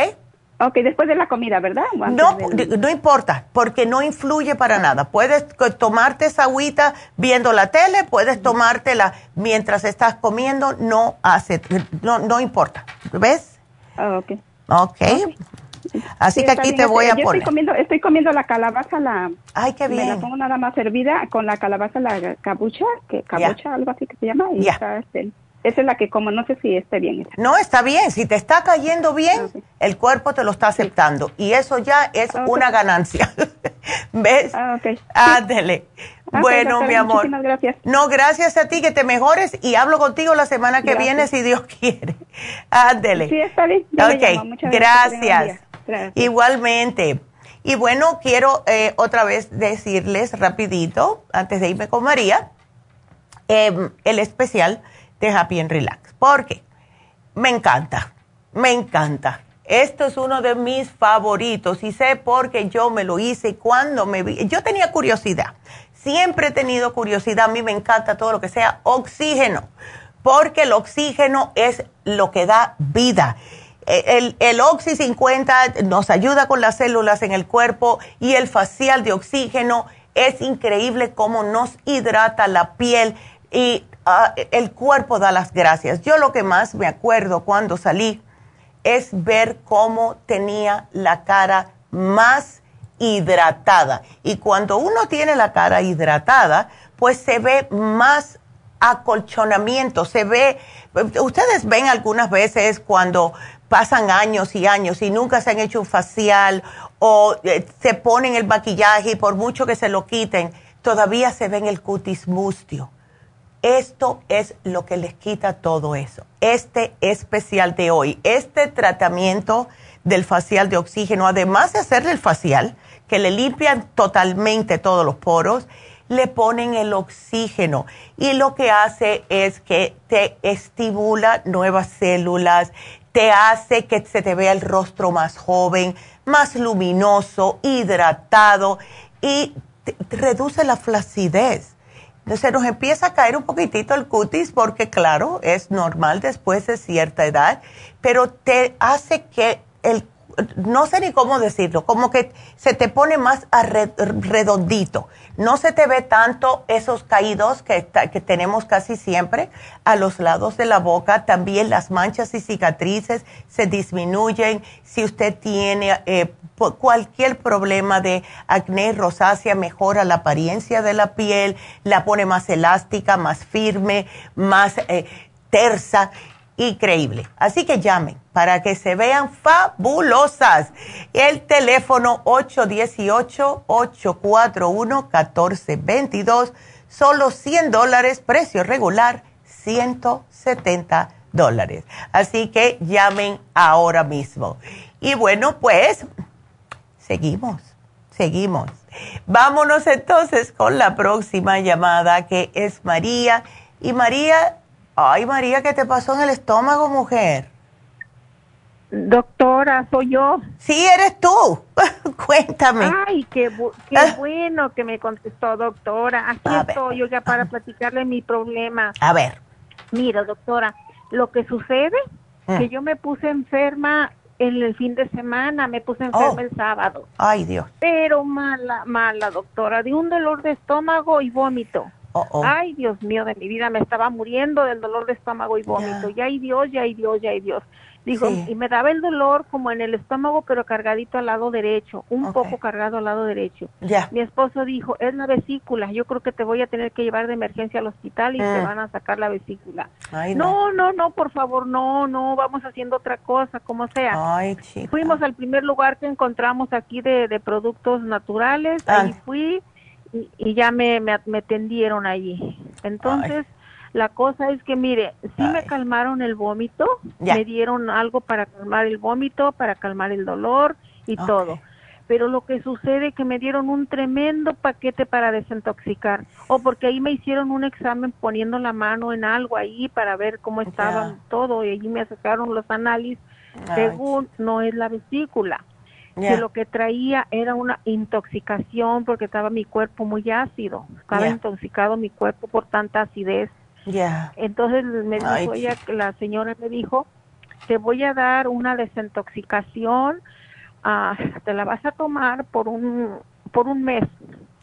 Ok, después de la comida, ¿verdad? No, no importa, porque no influye para nada. Puedes tomarte esa agüita viendo la tele, puedes tomártela mientras estás comiendo, no hace, no, no importa. ¿Ves? Ah, ok. Ok. Así que aquí te voy a poner. Estoy comiendo, estoy comiendo la calabaza, la. Ay, qué bien. Me la pongo nada más hervida con la calabaza, la cabucha, que cabucha, algo así que se llama. Y está, este, esa es la que como, no sé si esté bien. No, está bien. Si te está cayendo bien, ah, el cuerpo te lo está aceptando. Y eso ya es ah, una ganancia. [laughs] ¿Ves? Ah, ok. Ándele. bueno, mi amor. Muchísimas gracias. No, gracias a ti, que te mejores y hablo contigo la semana que viene, si Dios [laughs] quiere. Ándele. Sí, está bien. ok, gracias. gracias. Igualmente. Y bueno, quiero eh, otra vez decirles rapidito, antes de irme con María, em, el especial de Happy and Relax. Porque me encanta, me encanta. Esto es uno de mis favoritos y sé porque yo me lo hice cuando me vi. Yo tenía curiosidad, siempre he tenido curiosidad. A mí me encanta todo lo que sea oxígeno, porque el oxígeno es lo que da vida. El, el Oxy 50 nos ayuda con las células en el cuerpo y el facial de oxígeno es increíble cómo nos hidrata la piel y ah, el cuerpo da las gracias. Yo lo que más me acuerdo cuando salí es ver cómo tenía la cara más hidratada. Y cuando uno tiene la cara hidratada, pues se ve más acolchonamiento, se ve, ustedes ven algunas veces cuando pasan años y años y nunca se han hecho un facial o eh, se ponen el maquillaje y por mucho que se lo quiten, todavía se ven el cutis mustio esto es lo que les quita todo eso. Este especial de hoy, este tratamiento del facial de oxígeno, además de hacerle el facial, que le limpian totalmente todos los poros, le ponen el oxígeno y lo que hace es que te estimula nuevas células, te hace que se te vea el rostro más joven, más luminoso, hidratado y reduce la flacidez. Se nos empieza a caer un poquitito el cutis porque claro, es normal después de cierta edad, pero te hace que el no sé ni cómo decirlo, como que se te pone más redondito. No se te ve tanto esos caídos que, que, tenemos casi siempre a los lados de la boca. También las manchas y cicatrices se disminuyen. Si usted tiene eh, cualquier problema de acné rosácea, mejora la apariencia de la piel, la pone más elástica, más firme, más eh, tersa increíble. Así que llamen para que se vean fabulosas. El teléfono 818-841-1422, solo 100 dólares, precio regular 170 dólares. Así que llamen ahora mismo. Y bueno, pues seguimos, seguimos. Vámonos entonces con la próxima llamada que es María. Y María Ay, María, ¿qué te pasó en el estómago, mujer? Doctora, soy yo. Sí, eres tú. [laughs] Cuéntame. Ay, qué, qué ah. bueno que me contestó, doctora. Aquí estoy yo ya para platicarle mi problema. A ver. Mira, doctora, lo que sucede es que mm. yo me puse enferma en el fin de semana, me puse enferma oh. el sábado. Ay, Dios. Pero mala, mala, doctora, de un dolor de estómago y vómito. Ay, Dios mío de mi vida, me estaba muriendo del dolor de estómago y vómito. Ya hay Dios, ya hay Dios, ya hay Dios. Dijo, y me daba el dolor como en el estómago, pero cargadito al lado derecho, un poco cargado al lado derecho. Ya. Mi esposo dijo, es la vesícula, yo creo que te voy a tener que llevar de emergencia al hospital y te mm. van a sacar la vesícula. no. no, no, por favor, no, no, vamos haciendo otra cosa, como sea. Ay, Fuimos al primer lugar que encontramos aquí de, de productos naturales, ahí fui y, ya me, me, me, tendieron allí. Entonces, la cosa es que, mire, sí me calmaron el vómito, me dieron algo para calmar el vómito, para calmar el dolor y todo. Pero lo que sucede es que me dieron un tremendo paquete para desintoxicar. O porque ahí me hicieron un examen poniendo la mano en algo ahí para ver cómo estaba todo. Y allí me sacaron los análisis. según no es la vesícula que lo que traía era una intoxicación porque estaba mi cuerpo muy ácido, estaba intoxicado mi cuerpo por tanta acidez. Entonces me dijo ella, la señora me dijo, te voy a dar una desintoxicación, ah, te la vas a tomar por un por un mes.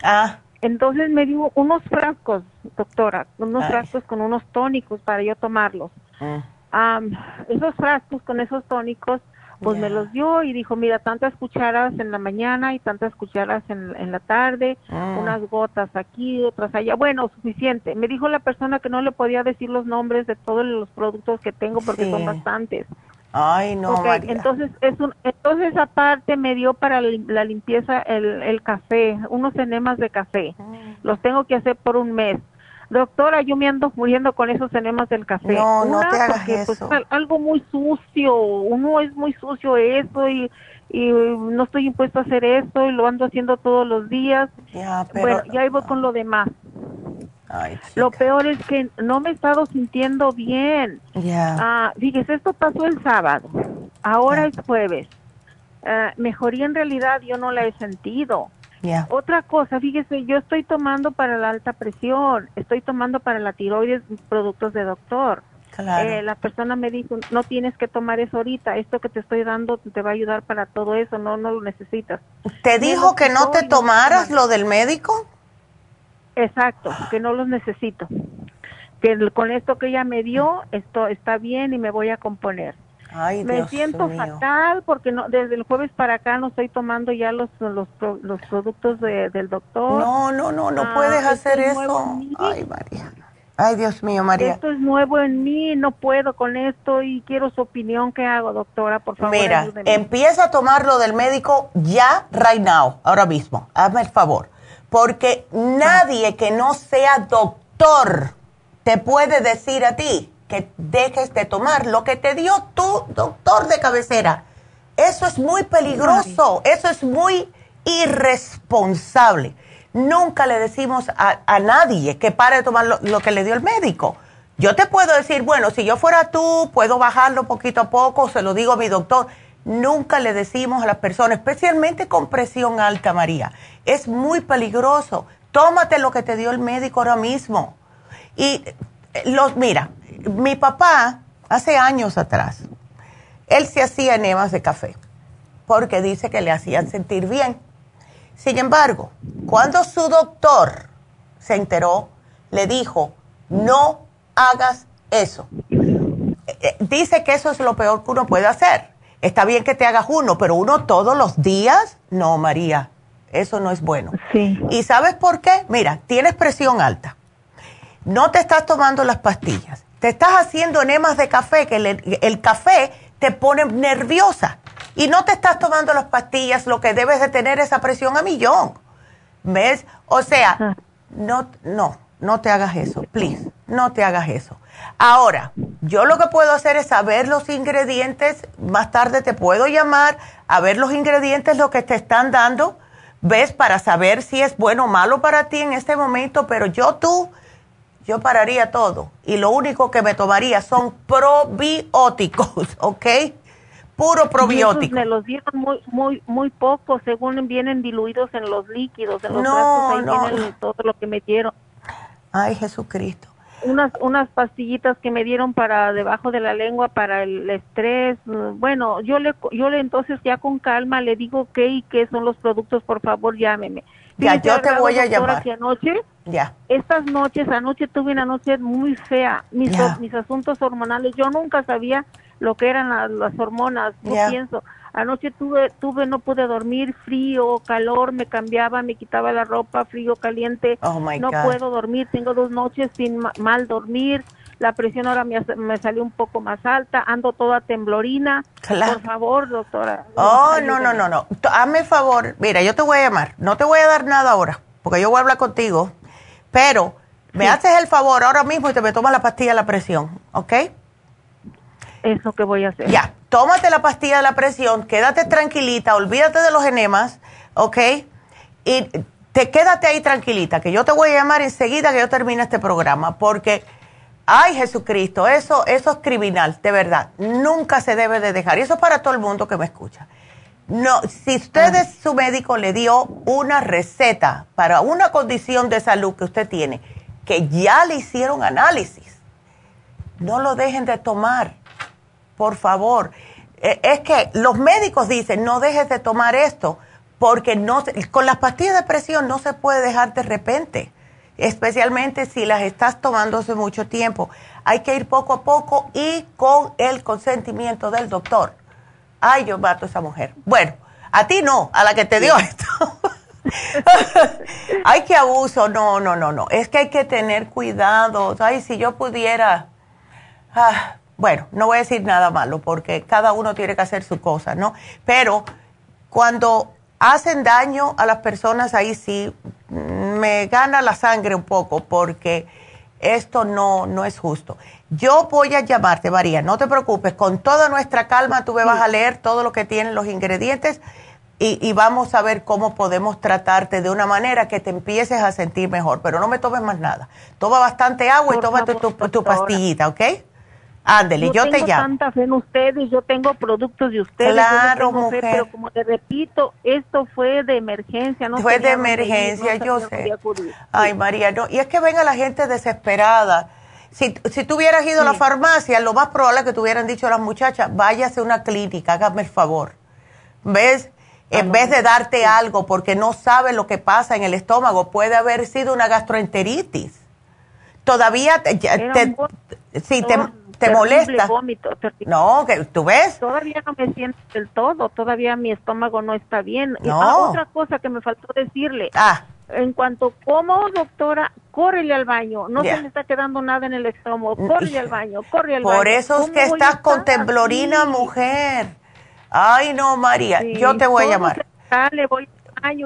Ah. Entonces me dio unos frascos, doctora, unos frascos con unos tónicos para yo tomarlos. Mm. esos frascos con esos tónicos pues me los dio y dijo, mira, tantas cucharas en la mañana y tantas cucharas en, en la tarde, ah. unas gotas aquí, otras allá. Bueno, suficiente. Me dijo la persona que no le podía decir los nombres de todos los productos que tengo porque son bastantes. Ay, no. entonces es un, entonces aparte me dio para la limpieza el, el café, unos enemas de café. Ah. Los tengo que hacer por un mes doctora, yo me ando muriendo con esos enemas del café. No, no te hagas pues, eso. algo muy sucio, uno es muy sucio eso y, y no estoy impuesto a hacer eso y lo ando haciendo todos los días. Ya, pero... Bueno, ya voy con lo demás. Lo peor es que no me he estado sintiendo bien. Ya. Ah, fíjese, esto pasó el sábado. Ahora es jueves. Ah, mejoría en realidad yo no la he sentido. Otra cosa, fíjese, yo estoy tomando para la alta presión, estoy tomando para la tiroides productos de doctor. Eh, la persona me dijo, no tienes que tomar eso ahorita, esto que te estoy dando te va a ayudar para todo eso, no, no lo necesitas. ¿Te dijo que no te tomaras lo del médico? Exacto, que no los necesito. Que con esto que ella me dio, esto está bien y me voy a componer. Me siento fatal porque no, desde el jueves para acá no estoy tomando ya los los, los productos del doctor. No, no, no, no puedes ah, hacer eso. Ay, María. Ay, Dios mío, María. Esto es nuevo en mí, no puedo con esto y quiero su opinión. ¿Qué hago, doctora? Por favor. Mira, empieza a tomarlo del médico ya, right now, ahora mismo. Hazme el favor. Porque nadie que no sea doctor te puede decir a ti que dejes de tomar lo que te dio tu doctor de cabecera. Eso es muy peligroso, eso es muy irresponsable. Nunca le decimos a, nadie que pare de tomar lo, que le dio el médico. Yo te puedo decir, bueno, si yo fuera tú, puedo bajarlo poquito a poco, se lo digo a mi doctor. Nunca le decimos a las personas, especialmente con presión alta, María, es muy peligroso. Tómate lo que te dio el médico ahora mismo. Y eh, los, mira, mi papá, hace años atrás, él se hacía enemas de café, porque dice que le hacían sentir bien. Sin embargo, cuando su doctor se enteró, le dijo, no hagas eso. Eh, eh, dice que eso es lo peor que uno puede hacer. Está bien que te hagas uno, pero uno todos los días, no, María, eso no es bueno. Sí. ¿Y sabes por qué? Mira, tienes presión alta. No te estás tomando las pastillas. Te estás haciendo enemas de café, que el café te pone nerviosa y no te estás tomando las pastillas, lo que debes de tener esa presión a millón. ¿Ves? O sea, no, no, no te hagas eso, please, no te hagas eso. Ahora, yo lo que puedo hacer es saber los ingredientes, más tarde te puedo llamar a ver los ingredientes, lo que te están dando, ¿ves? Para saber si es bueno o malo para ti en este momento, pero yo tú, yo pararía todo y lo único que me tomaría son probióticos, [laughs] ¿ok? puro probiótico. me los dieron muy, muy, muy poco, según vienen diluidos en los líquidos, en los no, ahí no. todo lo que me dieron. Ay, Jesucristo. Unas, unas pastillitas que me dieron para debajo de la lengua para el estrés. Bueno, yo le, yo le entonces ya con calma le digo qué y qué son los productos, por favor, llámeme. Ya, yo te voy a llamar. anoche, ya. Estas noches, anoche tuve una noche muy fea. Mis, mis asuntos hormonales, yo nunca sabía lo que eran las hormonas, no pienso. Anoche tuve, tuve, no pude dormir, frío, calor, me cambiaba, me quitaba la ropa, frío, caliente. Oh, no puedo dormir, tengo dos noches sin mal dormir. La presión ahora me, me, salió un poco más alta, ando toda temblorina. Por favor, doctora. Oh, no, no, no, no. Hazme favor, mira, yo te voy a llamar. No te voy a dar nada ahora, porque yo voy a hablar contigo. Pero me haces el favor ahora mismo y te me tomas la pastilla de la presión, ¿ok? Eso que voy a hacer. Ya, tómate la pastilla de la presión, quédate tranquilita, olvídate de los enemas, ¿ok? Y te quédate ahí tranquilita, que yo te voy a llamar enseguida que yo termine este programa, porque, ay Jesucristo, eso, eso es criminal, de verdad, nunca se debe de dejar, y eso es para todo el mundo que me escucha. No, si usted es su médico le dio una receta para una condición de salud que usted tiene, que ya le hicieron análisis, no lo dejen de tomar por favor. Eh, es que los médicos dicen, no dejes de tomar esto, porque no, con las pastillas de presión no se puede dejar de repente, especialmente si las estás tomando hace mucho tiempo. Hay que ir poco a poco y con el consentimiento del doctor. Ay, yo mato a esa mujer. Bueno, a ti no, a la que te dio esto. [laughs] Ay, qué abuso. No, no, no, no. Es que hay que tener cuidado. Ay, si yo pudiera. Ah, bueno, no voy a decir nada malo porque cada uno tiene que hacer su cosa, ¿no? Pero cuando hacen daño a las personas, ahí sí me gana la sangre un poco porque esto no, no es justo. Yo voy a llamarte, María, no te preocupes, con toda nuestra calma tú me vas a leer todo lo que tienen los ingredientes y, vamos a ver cómo podemos tratarte de una manera que te empieces a sentir mejor, pero no me tomes más nada. Toma bastante agua y toma tu, pastillita, ¿ok? Ándele, yo, te llamo. tengo tanta fe en ustedes, yo tengo productos de ustedes. Claro, mujer. pero como te repito, esto fue de emergencia. No fue de emergencia, yo sé. Ay, María, no. Y es que venga la gente desesperada. Si, si tú hubieras ido a la farmacia, lo más probable es que te hubieran dicho las muchachas, váyase a una clínica, hágame el favor. ¿Ves? en vez de darte algo porque no sabe lo que pasa en el estómago, puede haber sido una gastroenteritis. Todavía te, si te, te molesta. no, que tú ves. Todavía no me siento del todo, todavía mi estómago no está bien. No. Ah, otra cosa que me faltó decirle. Ah. En cuanto como, doctora, córrele al baño. No se me está quedando nada en el estómago. Córrele al baño, corre al baño. Por eso es que estás con temblorina, mujer. Ay, no, María, yo te voy a llamar. Le voy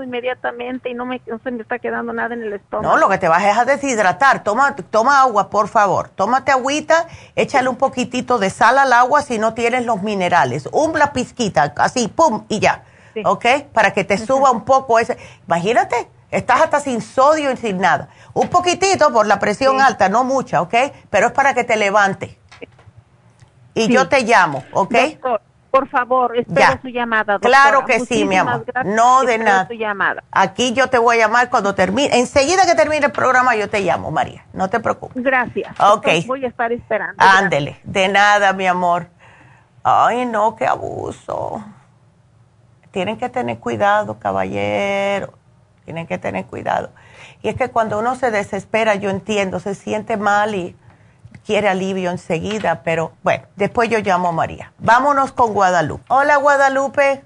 inmediatamente y no, me, no se me está quedando nada en el estómago. No, lo que te vas es a deshidratar. Toma, toma agua, por favor. Tómate agüita, échale un poquitito de sal al agua si no tienes los minerales. una pizquita, así, pum, y ya. ¿Ok? Para que te suba un poco ese. Imagínate, estás hasta sin sodio y sin nada. Un poquitito por la presión alta, no mucha, ¿ok? Pero es para que te levante. Y yo te llamo, ¿ok? Por favor, espero su llamada. Doctora. Claro que sí, mi amor. No de nada. Su llamada. Aquí yo te voy a llamar cuando termine. Enseguida que termine el programa, yo te llamo, María. No te preocupes. Gracias. Ok. voy a estar esperando. Ándele. De nada, mi amor. Ay, no, qué abuso. Tienen que tener cuidado, caballero. Tienen que tener cuidado. Y es que cuando uno se desespera, yo entiendo, se siente mal y quiere alivio enseguida, pero bueno, después yo llamo a María. Vámonos con Guadalupe. Hola, Guadalupe.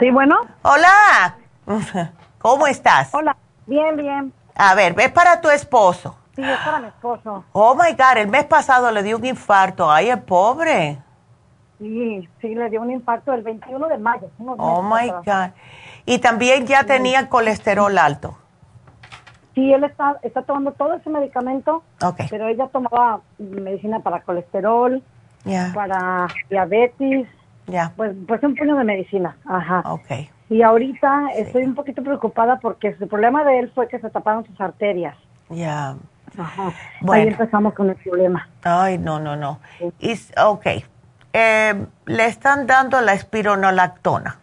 Sí, bueno. Hola. [laughs] ¿Cómo estás? Hola. Bien, bien. A ver, ve para tu esposo. Sí, es para mi esposo. Oh my God, el mes pasado le dio un infarto. Ay, es pobre. Sí, sí, le dio un infarto el 21 de mayo. Oh my God. Y también ya tenía colesterol alto. Sí, él está, está tomando todo ese medicamento, pero ella tomaba medicina para colesterol, para diabetes, pues, pues un puño de medicina. Ajá. Okay. Y ahorita estoy un poquito preocupada porque el problema de él fue que se taparon sus arterias. Ya. Ajá. Bueno. Ahí empezamos con el problema. Ay, no, no, no. ok. Eh, le están dando la espironolactona.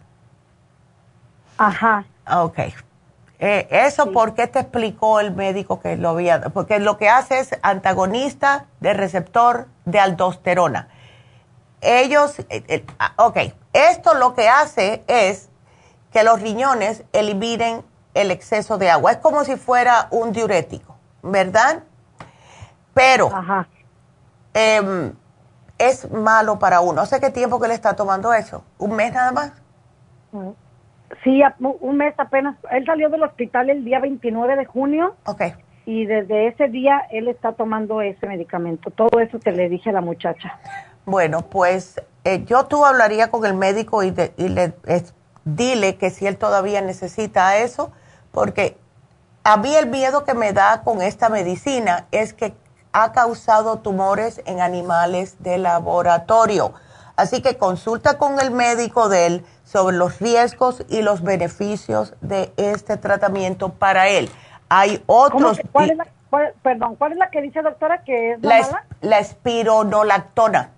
Ajá. Ok. Eh, ¿Eso por qué te explicó el médico que lo había? Porque lo que hace es antagonista de receptor de aldosterona. Ellos, eh, eh, ah, ok, esto lo que hace es que los riñones eliminen el exceso de agua. Es como si fuera un diurético, ¿verdad? Pero em, es malo para uno. ¿Hace qué tiempo que le está tomando eso? ¿Un mes nada más? Mm. Sí, un mes apenas. Él salió del hospital el día 29 de junio. Ok. Y desde ese día él está tomando ese medicamento. Todo eso te le dije a la muchacha. Bueno, pues eh, yo tú hablaría con el médico y, le dile que si él todavía necesita eso, porque a mí el miedo que me da con esta medicina es que ha causado tumores en animales de laboratorio. Así que consulta con el médico de él sobre los riesgos y los beneficios de este tratamiento para él. Hay otros... ¿Cuál es la, perdón, ¿cuál es la que dice doctora que es la, la, la espironolactona,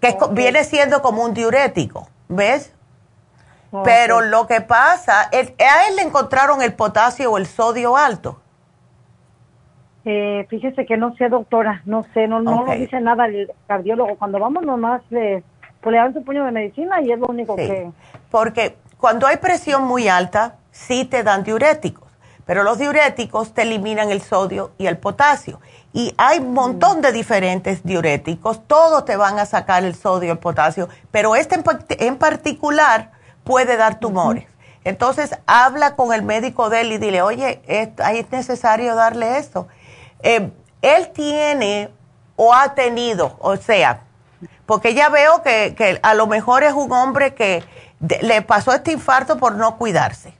que viene siendo como un diurético, ¿ves? Pero lo que pasa, a él le encontraron el potasio o el sodio alto. Eh, fíjese que no sé, doctora, no sé, no, no nos dice nada el cardiólogo. Cuando vamos nomás... Eh, pues le dan su puño de medicina y es lo único que... Porque cuando hay presión muy alta, sí te dan diuréticos, pero los diuréticos te eliminan el sodio y el potasio. Y hay un montón de diferentes diuréticos, todos te van a sacar el sodio y el potasio, pero este en, particular puede dar tumores. Entonces, habla con el médico de él y dile, oye, es, es necesario darle esto. Eh, él tiene o ha tenido, o sea, porque ya veo que, a lo mejor es un hombre que le pasó este infarto por no cuidarse.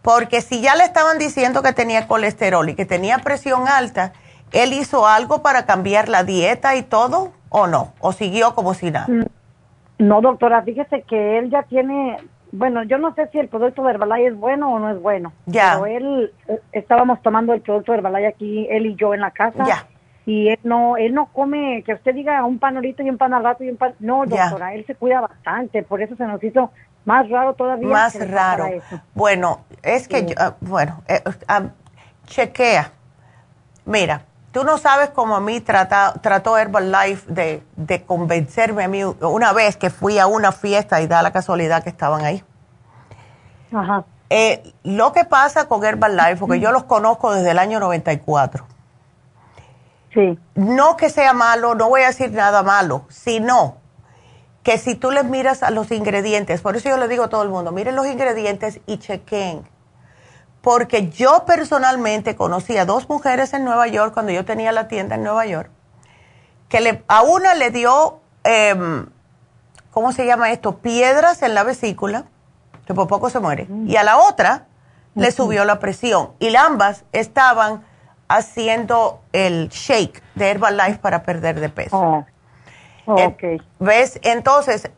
Porque si ya le estaban diciendo que tenía colesterol y que tenía presión alta, ¿él hizo algo para cambiar la dieta y todo o no? ¿O siguió como si nada? No, doctora, fíjese que él ya tiene, bueno, yo no sé si el producto de Herbalife es bueno o no es bueno. Ya. Pero él, eh, estábamos tomando el producto de Herbalife aquí, él y yo en la casa. Ya. Y él no, él no come, que usted diga un pan ahorita y un pan al rato y un pan. No, doctora, él se cuida bastante, por eso se nos hizo más raro todavía. Más raro. Bueno, es que, ah, bueno, eh, ah, chequea. Mira, Tú no sabes cómo a mí trató Herbalife de, de convencerme a mí una vez que fui a una fiesta y da la casualidad que estaban ahí. Ajá. Eh, lo que pasa con Herbalife, porque yo los conozco desde el año 94. Sí. No que sea malo, no voy a decir nada malo, sino que si tú les miras a los ingredientes, por eso yo le digo a todo el mundo, miren los ingredientes y chequen porque yo personalmente conocí a dos mujeres en Nueva York cuando yo tenía la tienda en Nueva York, que le, a una le dio, em, ¿cómo se llama esto? Piedras en la vesícula, que por poco se muere, y a la otra le subió la presión, y ambas estaban haciendo el shake de Herbalife para perder de peso. Oh. Eh, ¿Ves? Entonces,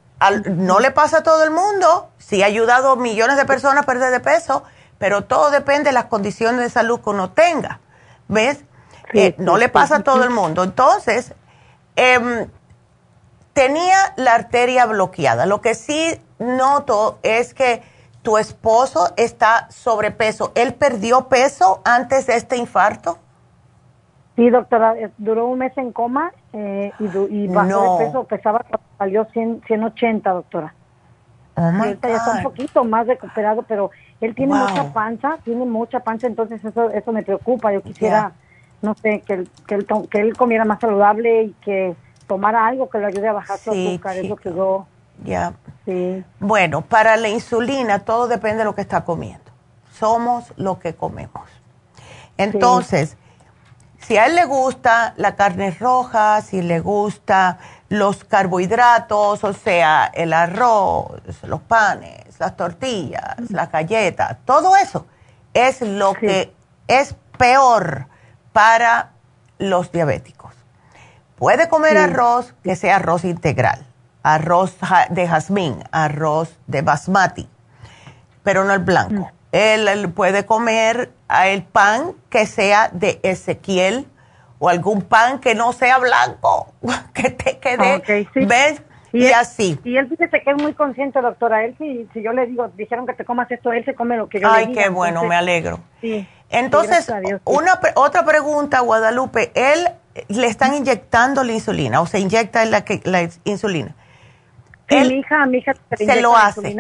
no le pasa a todo el mundo, sí ha ayudado a millones de personas a perder de peso, pero todo depende de las condiciones de salud que uno tenga. ¿Ves? Eh, no le pasa a todo el mundo. Entonces, em, tenía la arteria bloqueada. Lo que sí noto es que tu esposo está sobrepeso. ¿Él perdió peso antes de este infarto? Sí, doctora, duró un mes en coma eh, y, bajó de peso, pesaba, salió 180, doctora. Oh ya está un poquito más recuperado, pero él tiene mucha panza, tiene mucha panza, entonces eso eso me preocupa. Yo quisiera, no sé, que él, que, él, que él comiera más saludable y que tomara algo que le ayude a bajar su azúcar, es lo que yo... Ya. Sí. Bueno, para la insulina todo depende de lo que está comiendo. Somos lo que comemos. Entonces, si a él le gusta la carne roja, si le gusta los carbohidratos, o sea, el arroz, los panes, las tortillas, las galletas, todo eso es lo que es peor para los diabéticos. Puede comer arroz que sea arroz integral, arroz de jazmín, arroz de basmati, pero no el blanco. Mm. Él, puede comer el pan que sea de Ezequiel o algún pan que no sea blanco, [laughs] que te quede, ¿ves? Y, así. Y él dice que es muy consciente, doctora. Él, si, si yo le digo, dijeron que te comas esto, él se come lo que yo Ay, le qué bueno, me alegro. Sí. Entonces, una otra pregunta, Guadalupe. Él le están inyectando la insulina o se inyecta la, la insulina. Sí, mi hija, mi hija se, lo hace.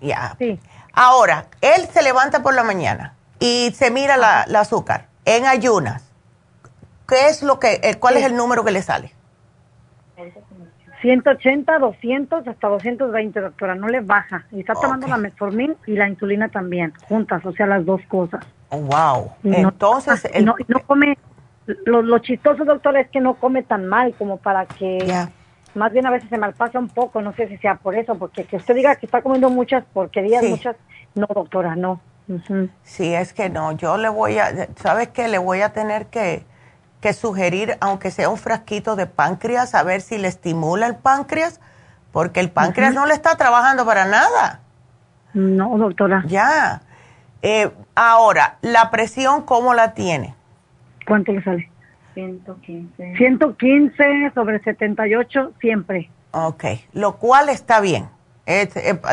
Ya. Sí. Ahora, él se levanta por la mañana y se mira la, la azúcar en ayunas ¿Qué es lo que, eh, cuál es el número que le sale? 180, 200, hasta 220, doctora, no le baja. Y está tomando la metformin y la insulina también, juntas, o sea, las dos cosas. Oh, wow. Entonces, no, no, come, lo, chistoso, doctora, es que no come tan mal como para que, más bien a veces se malpasa un poco, no sé si sea por eso, porque que usted diga que está comiendo muchas porquerías, muchas, no, doctora, no. Sí, es que no, yo le voy a, ¿sabes qué? Le voy a tener que que sugerir, aunque sea un frasquito de páncreas, a ver si le estimula el páncreas, porque el páncreas no le está trabajando para nada. No, doctora. Ya. Eh, ahora, ¿la presión cómo la tiene? ¿Cuánto le sale? 115. 115 sobre 78 siempre. Ok, lo cual está bien. Eh,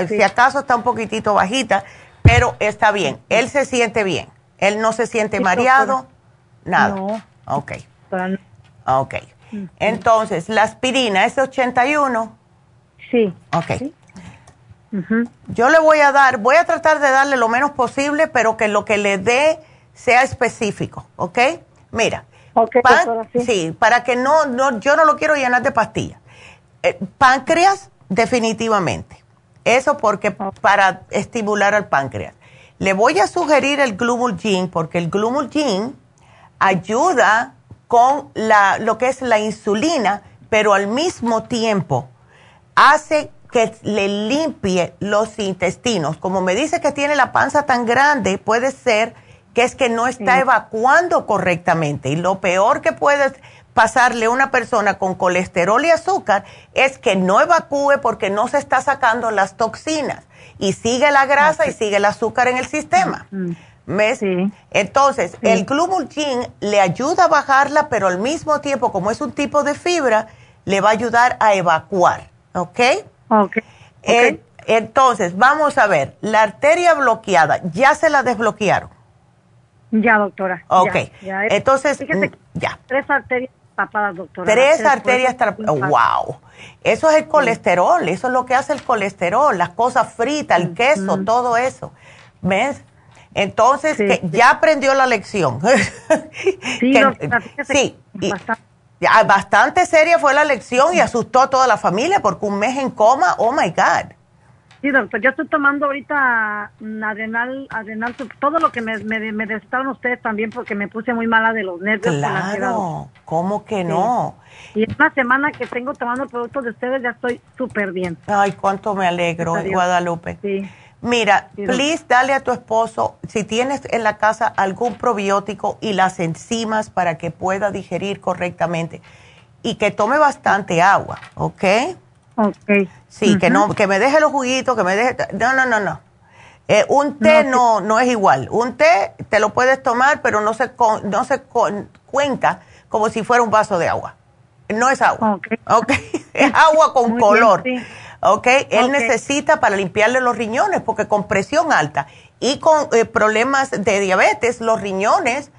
si acaso está un poquitito bajita, pero está bien. Él se siente bien. Él no se siente mareado, nada. No. Ok. Ok. Entonces, ¿la aspirina es 81? Sí. Ok. Yo le voy a dar, voy a tratar de darle lo menos posible, pero que lo que le dé sea específico, ¿ok? Mira, okay, sí. para que no, no, yo no lo quiero llenar de pastillas. Eh, páncreas, definitivamente. Eso porque para estimular al páncreas. Le voy a sugerir el Glumulgin porque el Glumulgin ayuda con la, lo que es la insulina, pero al mismo tiempo hace que le limpie los intestinos. Como me dice que tiene la panza tan grande, puede ser que es que no está evacuando correctamente. Y lo peor que puede pasarle a una persona con colesterol y azúcar es que no evacúe porque no se está sacando las toxinas y sigue la grasa y sigue el azúcar en el sistema. ¿Ves? Entonces, el glumulgin le ayuda a bajarla, pero al mismo tiempo, como es un tipo de fibra, le va a ayudar a evacuar. ¿Ok? Ok. entonces, vamos a ver, la arteria bloqueada, ¿ya se la desbloquearon? Ya, doctora. Ok. entonces, ya. Tres arterias tapadas, doctora. Tres, arterias tapadas. Wow. Eso es el colesterol, eso es lo que hace el colesterol, las cosas fritas, el queso, todo eso. ¿Ves? Entonces, que ya aprendió la lección. [laughs] sí, sí. bastante seria fue la lección y asustó a toda la familia porque un mes en coma, oh my God. Sí, doctor, yo estoy tomando ahorita adrenal, adrenal, todo lo que me, me, me ustedes también porque me puse muy mala de los nervios. Claro, ¿cómo que no? Y una semana que tengo tomando productos de ustedes ya estoy súper bien. Ay, cuánto me alegro, Guadalupe. Sí. Mira, please dale a tu esposo, si tienes en la casa algún probiótico y las enzimas para que pueda digerir correctamente y que tome bastante agua, ¿ok? Ok. Sí, que no, que me deje los juguitos, que me deje, no, no, no, no. Eh, un té no, no, es igual. Un té te lo puedes tomar, pero no se, no se cuenca como si fuera un vaso de agua. No es agua. Ok. [laughs] es agua con color. ¿ok? Él necesita para limpiarle los riñones, porque con presión alta y con eh, problemas de diabetes, los riñones,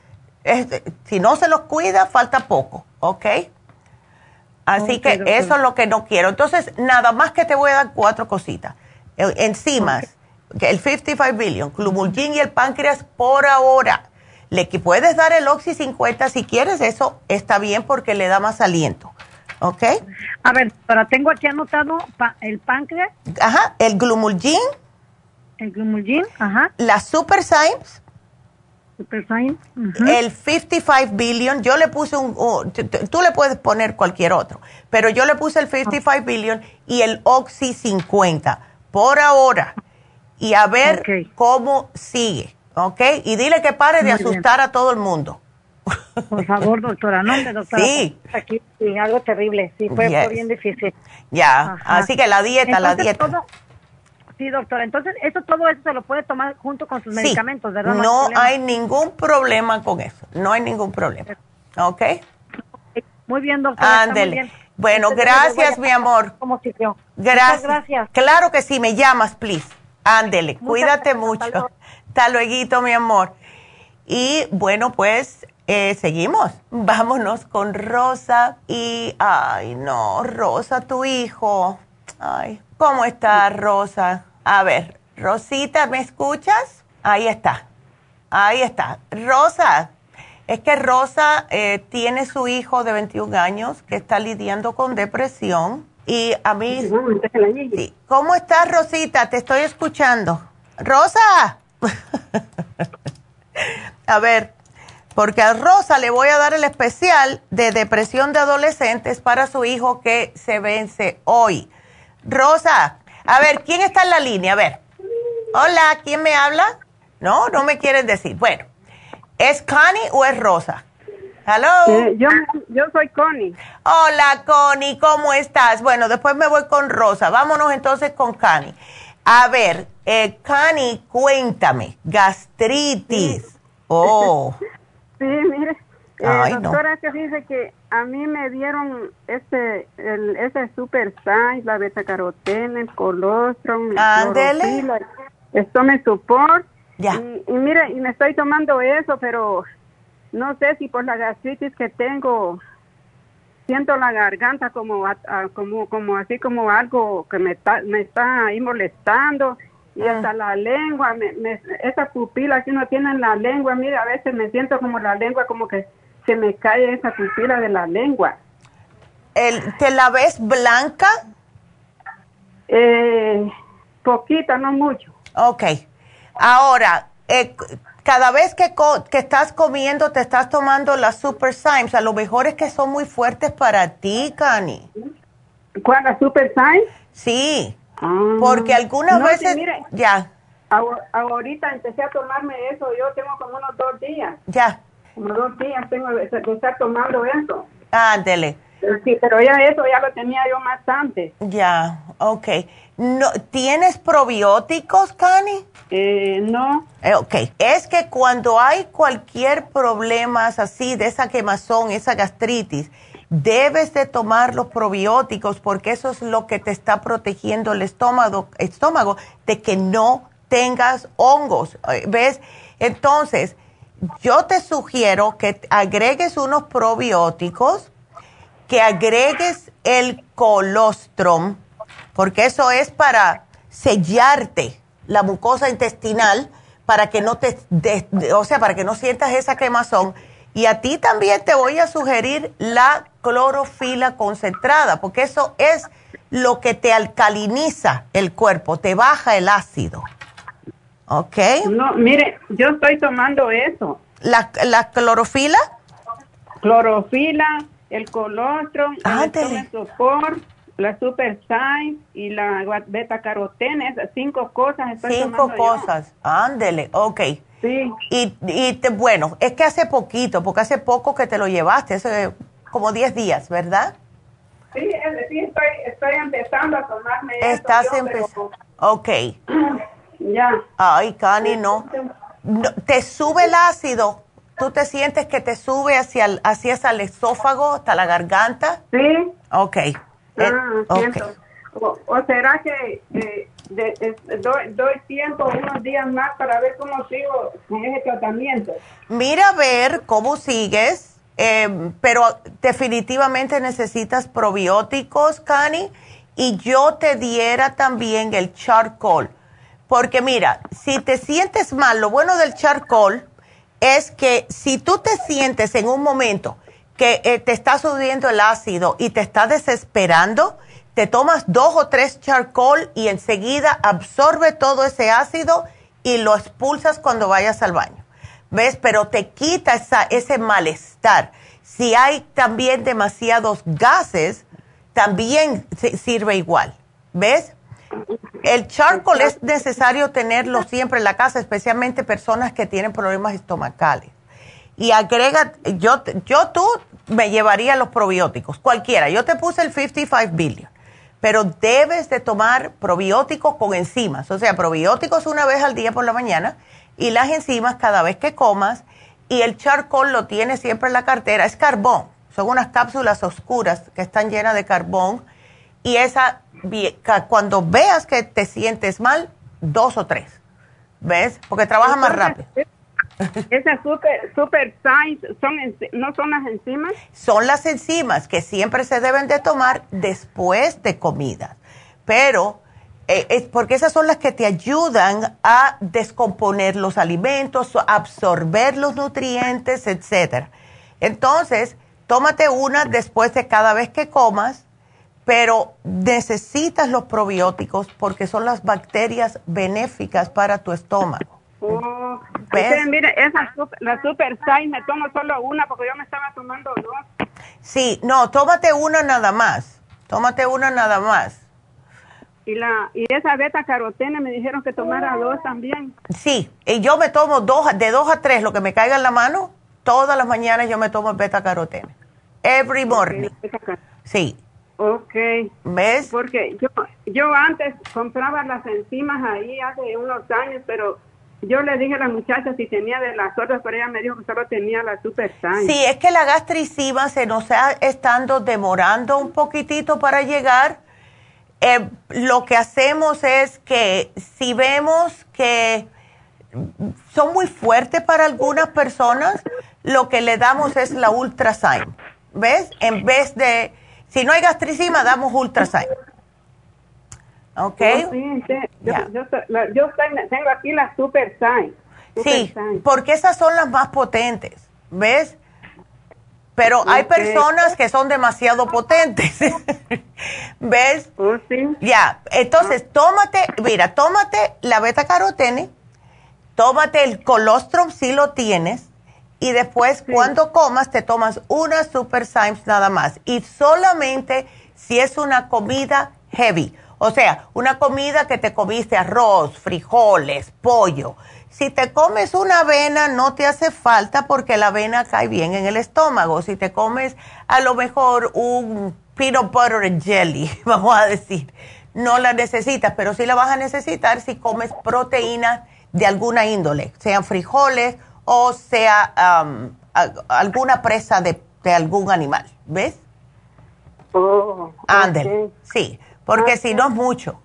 si no se los cuida, falta poco, ¿ok? Así que eso es lo que no quiero. Entonces, nada más que te voy a dar cuatro cositas. Enzimas, el 55 billion, Clumulgin y el páncreas por ahora. Le puedes dar el Oxy 50 si quieres, eso está bien porque le da más aliento. ¿Ok? A ver, pero tengo aquí anotado el páncreas. Ajá, el glumulgin. El glumulgin, ajá. La Super Symes. Super Symes. El 55 billion. Yo le puse un. tú le puedes poner cualquier otro, pero yo le puse el 55 billion y el Oxy 50 por ahora. Y a ver cómo sigue. ¿Ok? Y dile que pare de asustar a todo el mundo. Por favor, doctora, no, doctora. Sí. Aquí, sí, algo terrible, sí, fue, bien difícil. Ya, así que la dieta, la dieta. Sí, doctora, entonces eso todo eso se lo puede tomar junto con sus medicamentos, ¿verdad? No, hay, ningún problema con eso, no hay ningún problema. ¿Ok? Muy bien, doctora. Ándele. Bueno, gracias, mi amor. ¿Cómo siguió? Gracias. gracias. Claro que sí, me llamas, please. Ándele, cuídate mucho. [laughs] Hasta luego, mi amor. Y bueno, pues eh, seguimos. Vámonos con Rosa. Y, ay, no, Rosa, tu hijo. Ay, ¿cómo está Rosa? A ver, Rosita, ¿me escuchas? Ahí está. Ahí está. Rosa, es que Rosa eh, tiene su hijo de 21 años que está lidiando con depresión. Y a mí... Sí. ¿Cómo estás, Rosita? Te estoy escuchando. Rosa. [laughs] a ver, porque a Rosa le voy a dar el especial de depresión de adolescentes para su hijo que se vence hoy. Rosa, a ver, ¿quién está en la línea? A ver. Hola, ¿quién me habla? No, no me quieren decir. Bueno, ¿es Connie o es Rosa? Hello. Eh, yo, yo soy Connie. Hola, Connie, ¿cómo estás? Bueno, después me voy con Rosa. Vámonos entonces con Connie. A ver, eh, Connie, cuéntame, gastritis. Oh. [laughs] Sí, mire, eh, doctora, que dice que a mí me dieron este, el, ese Super Size, la beta-carotene, el colostrum, el esto me support. Ya. Y, y mire, y me estoy tomando eso, pero no sé si por la gastritis que tengo, siento la garganta como, como, como así como algo que me está, me está ahí molestando y ah. hasta la lengua, me, me, esa pupila que uno tiene en la lengua, mira, a veces me siento como la lengua, como que se me cae esa pupila de la lengua. El, ¿Te la ves blanca? Eh, poquita, no mucho. Ok. Ahora, eh, cada vez que, que estás comiendo, te estás tomando las Super Symes, a lo mejor es que son muy fuertes para ti, Cani. ¿Cuál, la Super Symes? Sí. Ah. Porque algunas veces... ya. Ahorita empecé a tomarme eso, yo tengo como unos dos días. Ya. Como dos días tengo de estar tomando eso. Ándele. Sí, pero ya eso ya lo tenía yo más antes. Ya, ok. No, ¿Tienes probióticos, Cani? Eh, no. Eh, ok, es que cuando hay cualquier problema así de esa quemazón, esa gastritis, debes de tomar los probióticos porque eso es lo que te está protegiendo el estómago, estómago de que no tengas hongos. Eh, ¿Ves? Entonces, yo te sugiero que agregues unos probióticos, que agregues el colostrum, porque eso es para sellarte la mucosa intestinal para que no te, o sea, para que no sientas esa quemazón. Y a ti también te voy a sugerir la clorofila concentrada, porque eso es lo que te alcaliniza el cuerpo, te baja el ácido. ¿Ok? No, mire, yo estoy tomando eso. ¿La, la clorofila? Clorofila, el colostrum, el sopor, la super sign y la beta carotene, esas cinco cosas. Estoy cinco cosas, ándele, ok. Sí. Y, y bueno, es que hace poquito, porque hace poco que te lo llevaste, hace como 10 días, ¿verdad? Sí, sí estoy, estoy empezando a tomarme Estás empezando. Ok. [clears throat] Ya. Ay, Cani, no. ¿Te sube el ácido? ¿Tú te sientes que te sube hacia el, hacia el esófago, hasta la garganta? Sí. Ok. Ah, okay. O, será que doy, doy, tiempo, unos días más para ver cómo sigo con ese tratamiento? Mira a ver cómo sigues, eh, pero definitivamente necesitas probióticos, Cani, y yo te diera también el charcoal porque mira, si te sientes mal, lo bueno del charcoal es que si tú te sientes en un momento que eh, te está subiendo el ácido y te está desesperando, te tomas dos o tres charcoal y enseguida absorbe todo ese ácido y lo expulsas cuando vayas al baño. ¿Ves? Pero te quita esa, ese malestar. Si hay también demasiados gases, también sirve igual. ¿Ves? El charcoal es necesario tenerlo siempre en la casa, especialmente personas que tienen problemas estomacales. Y agrega, yo, yo tú me llevaría los probióticos, cualquiera. Yo te puse el 55 billion, pero debes de tomar probióticos con enzimas. O sea, probióticos una vez al día por la mañana y las enzimas cada vez que comas. Y el charcoal lo tienes siempre en la cartera. Es carbón. Son unas cápsulas oscuras que están llenas de carbón. Y esa cuando veas que te sientes mal, dos o tres. ¿Ves? Porque trabaja más rápido. [laughs] Esas super, super son, ¿no son las enzimas? Son las enzimas que siempre se deben de tomar después de comida. Pero eh, es porque esas son las que te ayudan a descomponer los alimentos, absorber los nutrientes, etcétera. Entonces, tómate una después de cada vez que comas pero necesitas los probióticos porque son las bacterias benéficas para tu estómago. Oh, mire, esa la Super Sign me tomo solo una porque yo me estaba tomando dos. Sí, no, tómate una nada más. Tómate una nada más. Y la y esa beta carotene me dijeron que tomara dos también. Sí, y yo me tomo dos de dos a tres, lo que me caiga en la mano, todas las mañanas yo me tomo beta carotene. Every morning. Sí. Ok. ¿Ves? Porque yo, yo antes compraba las enzimas ahí hace unos años, pero yo le dije a la muchacha si tenía de las otras, pero ella me dijo que solo tenía la Super Sí, es que la gastricima se nos está estando demorando un poquitito para llegar. Eh, lo que hacemos es que si vemos que son muy fuertes para algunas personas, lo que le damos es la Ultrasign. ¿Ves? En vez de si no hay gastricima, damos ultrasign. ¿Ok? Oh, sí, Yo, yo, tengo aquí la Super Sign. sí, porque esas son las más potentes, ¿ves? Pero hay personas que son demasiado potentes, [laughs] ¿ves? Oh, sí. Ya, entonces tómate, mira, tómate la beta carotene, tómate el colostrum si lo tienes, y después cuando comas te tomas una Super Symes nada más. Y solamente si es una comida heavy. O sea, una comida que te comiste arroz, frijoles, pollo. Si te comes una avena no te hace falta porque la avena cae bien en el estómago. Si te comes a lo mejor un peanut butter and jelly, [laughs] vamos a decir, no la necesitas, pero sí la vas a necesitar si comes proteínas de alguna índole, sean frijoles o sea um, alguna presa de, algún animal, ¿ves? Oh, Ándele, sí, porque si no es mucho.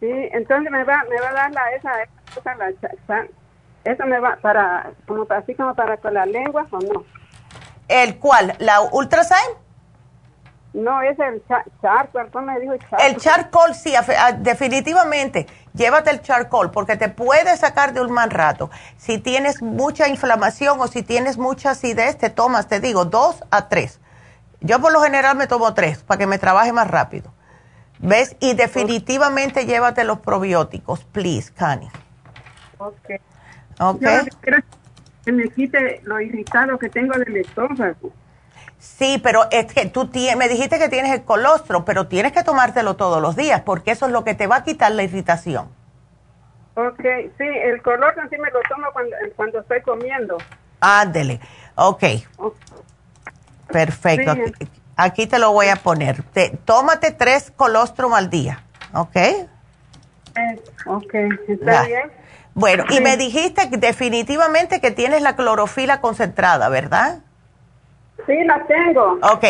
Sí, entonces me va, me va a dar la, esa, esa, la, esa me va para, como así como para con la lengua o no. ¿El cuál? ¿La Ultrasign? No, es el charcoal, ¿cómo me dijo charcoal? El charcoal, sí, ah, definitivamente. Llévate el charcoal porque te puede sacar de un mal rato. Si tienes mucha inflamación o si tienes mucha acidez, te tomas, te digo, dos a tres. Yo por lo general me tomo tres para que me trabaje más rápido. ¿Ves? Y definitivamente llévate los probióticos, please, Cani. Ok. Ok. que me quite lo irritado que tengo del estómago. Sí, pero es que tú me dijiste que tienes el colostro, pero tienes que tomártelo todos los días porque eso es lo que te va a quitar la irritación. Ok, sí, el colostro sí me lo tomo cuando, cuando estoy comiendo. Ándele, ok. Perfecto, aquí, te lo voy a poner. Te, tómate tres colostrum al día, ¿ok? Eh, ok, está bien. Bueno, y me dijiste definitivamente que tienes la clorofila concentrada, ¿verdad? Sí, la tengo. Ok,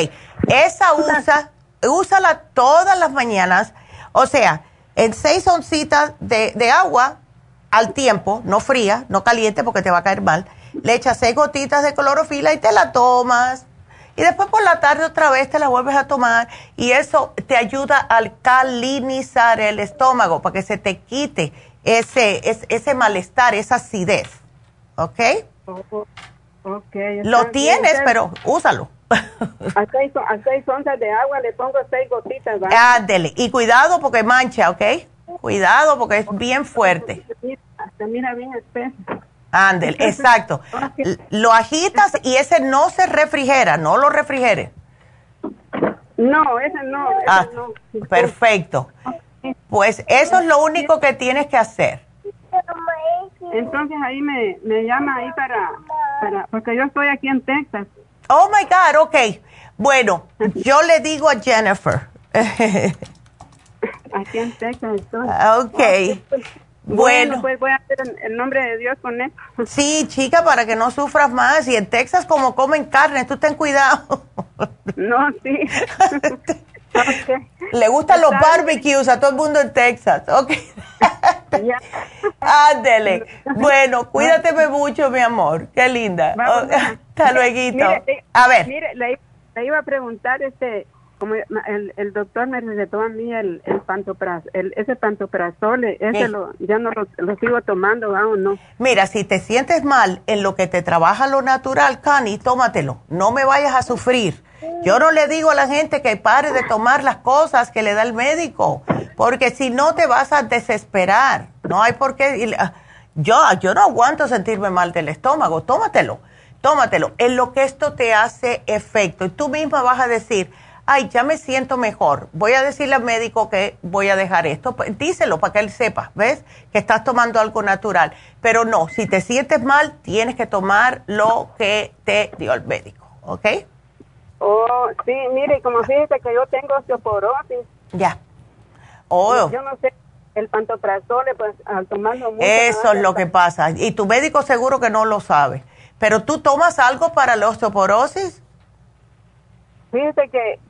esa usa, úsala todas las mañanas, o sea, en seis oncitas de, de agua al tiempo, no fría, no caliente porque te va a caer mal, le echas seis gotitas de clorofila y te la tomas. Y después por la tarde otra vez te la vuelves a tomar y eso te ayuda a alcalinizar el estómago para que se te quite ese, ese, ese malestar, esa acidez. ¿Ok? Oh, lo tienes, pero úsalo. a seis, onzas de agua le pongo seis gotitas. Ándele. Y cuidado porque mancha, ¿ok? Cuidado porque es bien fuerte. Hasta mira bien espeso. Ándele, [laughs] exacto. Lo agitas y ese no se refrigera, no lo refrigere. No, ese no. ah, Perfecto. Pues eso es lo único que tienes que hacer. Entonces ahí me, me llama ahí para, para, porque yo estoy aquí en Texas. Oh my God, ok. Bueno, yo le digo a Jennifer. [laughs] aquí en Texas estoy. Ok. Bueno, pues voy a hacer el nombre de Dios con esto. [laughs] Sí, chica, para que no sufras más. Y en Texas, como comen carne, tú ten cuidado. No, sí. [laughs] Le gustan los barbecues a todo el mundo en Texas. Ok. [laughs] Ándele. Bueno, cuídateme mucho, mi amor. Qué linda. [laughs] hasta luego. a ver. Mire, le, iba a preguntar, este, como el, el doctor me recetó a mí el, el el, ese pantoprazol, ese lo, ya no lo, sigo tomando aún, ¿no? Mira, si te sientes mal en lo que te trabaja lo natural, Cani, tómatelo. No me vayas a sufrir yo no le digo a la gente que pare de tomar las cosas que le da el médico, porque si no te vas a desesperar. No hay por qué. Ah, yo, yo no aguanto sentirme mal del estómago. Tómatelo, tómatelo. En lo que esto te hace efecto. Y tú misma vas a decir, ay, ya me siento mejor. Voy a decirle al médico que voy a dejar esto. Díselo para que él sepa, ¿ves? Que estás tomando algo natural. Pero no, si te sientes mal, tienes que tomar lo que te dio el médico, ¿ok? Oh, sí, mire, como fíjese que yo tengo osteoporosis. Ya. Oh. Yo no sé, el pantoprazol, pues al tomarlo mucho. Eso es lo que pasa. Y tu médico seguro que no lo sabe. Pero tú tomas algo para la osteoporosis? Fíjese que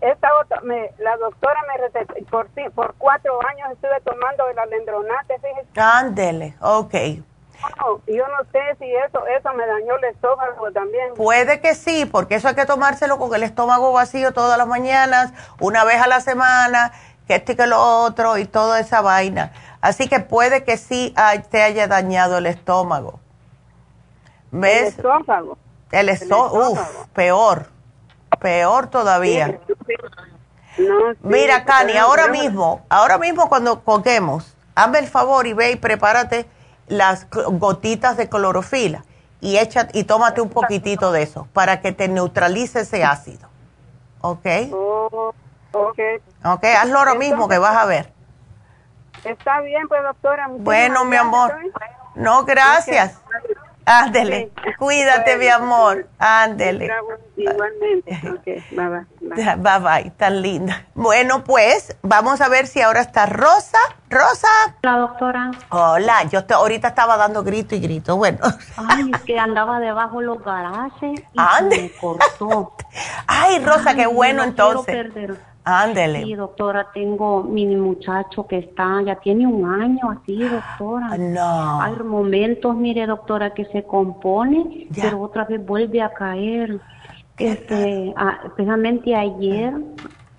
esta otra, me, la doctora me recetó, por, por cuatro años estuve tomando el alendronate, fíjese. Ándele, ok yo no sé si eso, eso me dañó el estómago también. Puede que sí, porque eso hay que tomárselo con el estómago vacío todas las mañanas, una vez a la semana, que esto y que lo otro y toda esa vaina. Así que puede que sí te haya dañado el estómago. ¿Ves? El estómago. El, estómago. Uf, peor. Peor todavía. Mira, Cani, ahora mismo, ahora mismo cuando coquemos, hazme el favor y ve y prepárate las gotitas de clorofila y echa y tómate un poquitito de eso para que te neutralice ese ácido. ¿Ok? Oh, Ok. Ok, hazlo ahora mismo que vas a ver. Está bien, pues doctora. Bueno, mi amor. No, gracias. Ándele, cuídate, mi amor. Ándele. Igualmente. Okay. Bye, bye. Bye bye, tan linda. Bueno, pues vamos a ver si ahora está Rosa. Rosa. Hola, doctora. Hola, yo ahorita estaba dando grito y grito. Bueno. Ay, es que [laughs] andaba debajo de los garajes y me cortó. [laughs] Ay, Rosa, qué bueno entonces. Ándele. Sí, doctora, tengo mi muchacho que está, ya tiene un año así, doctora. Ah, no. Hay momentos, mire, doctora, que se compone, pero otra vez vuelve a caer. Este, especialmente ayer,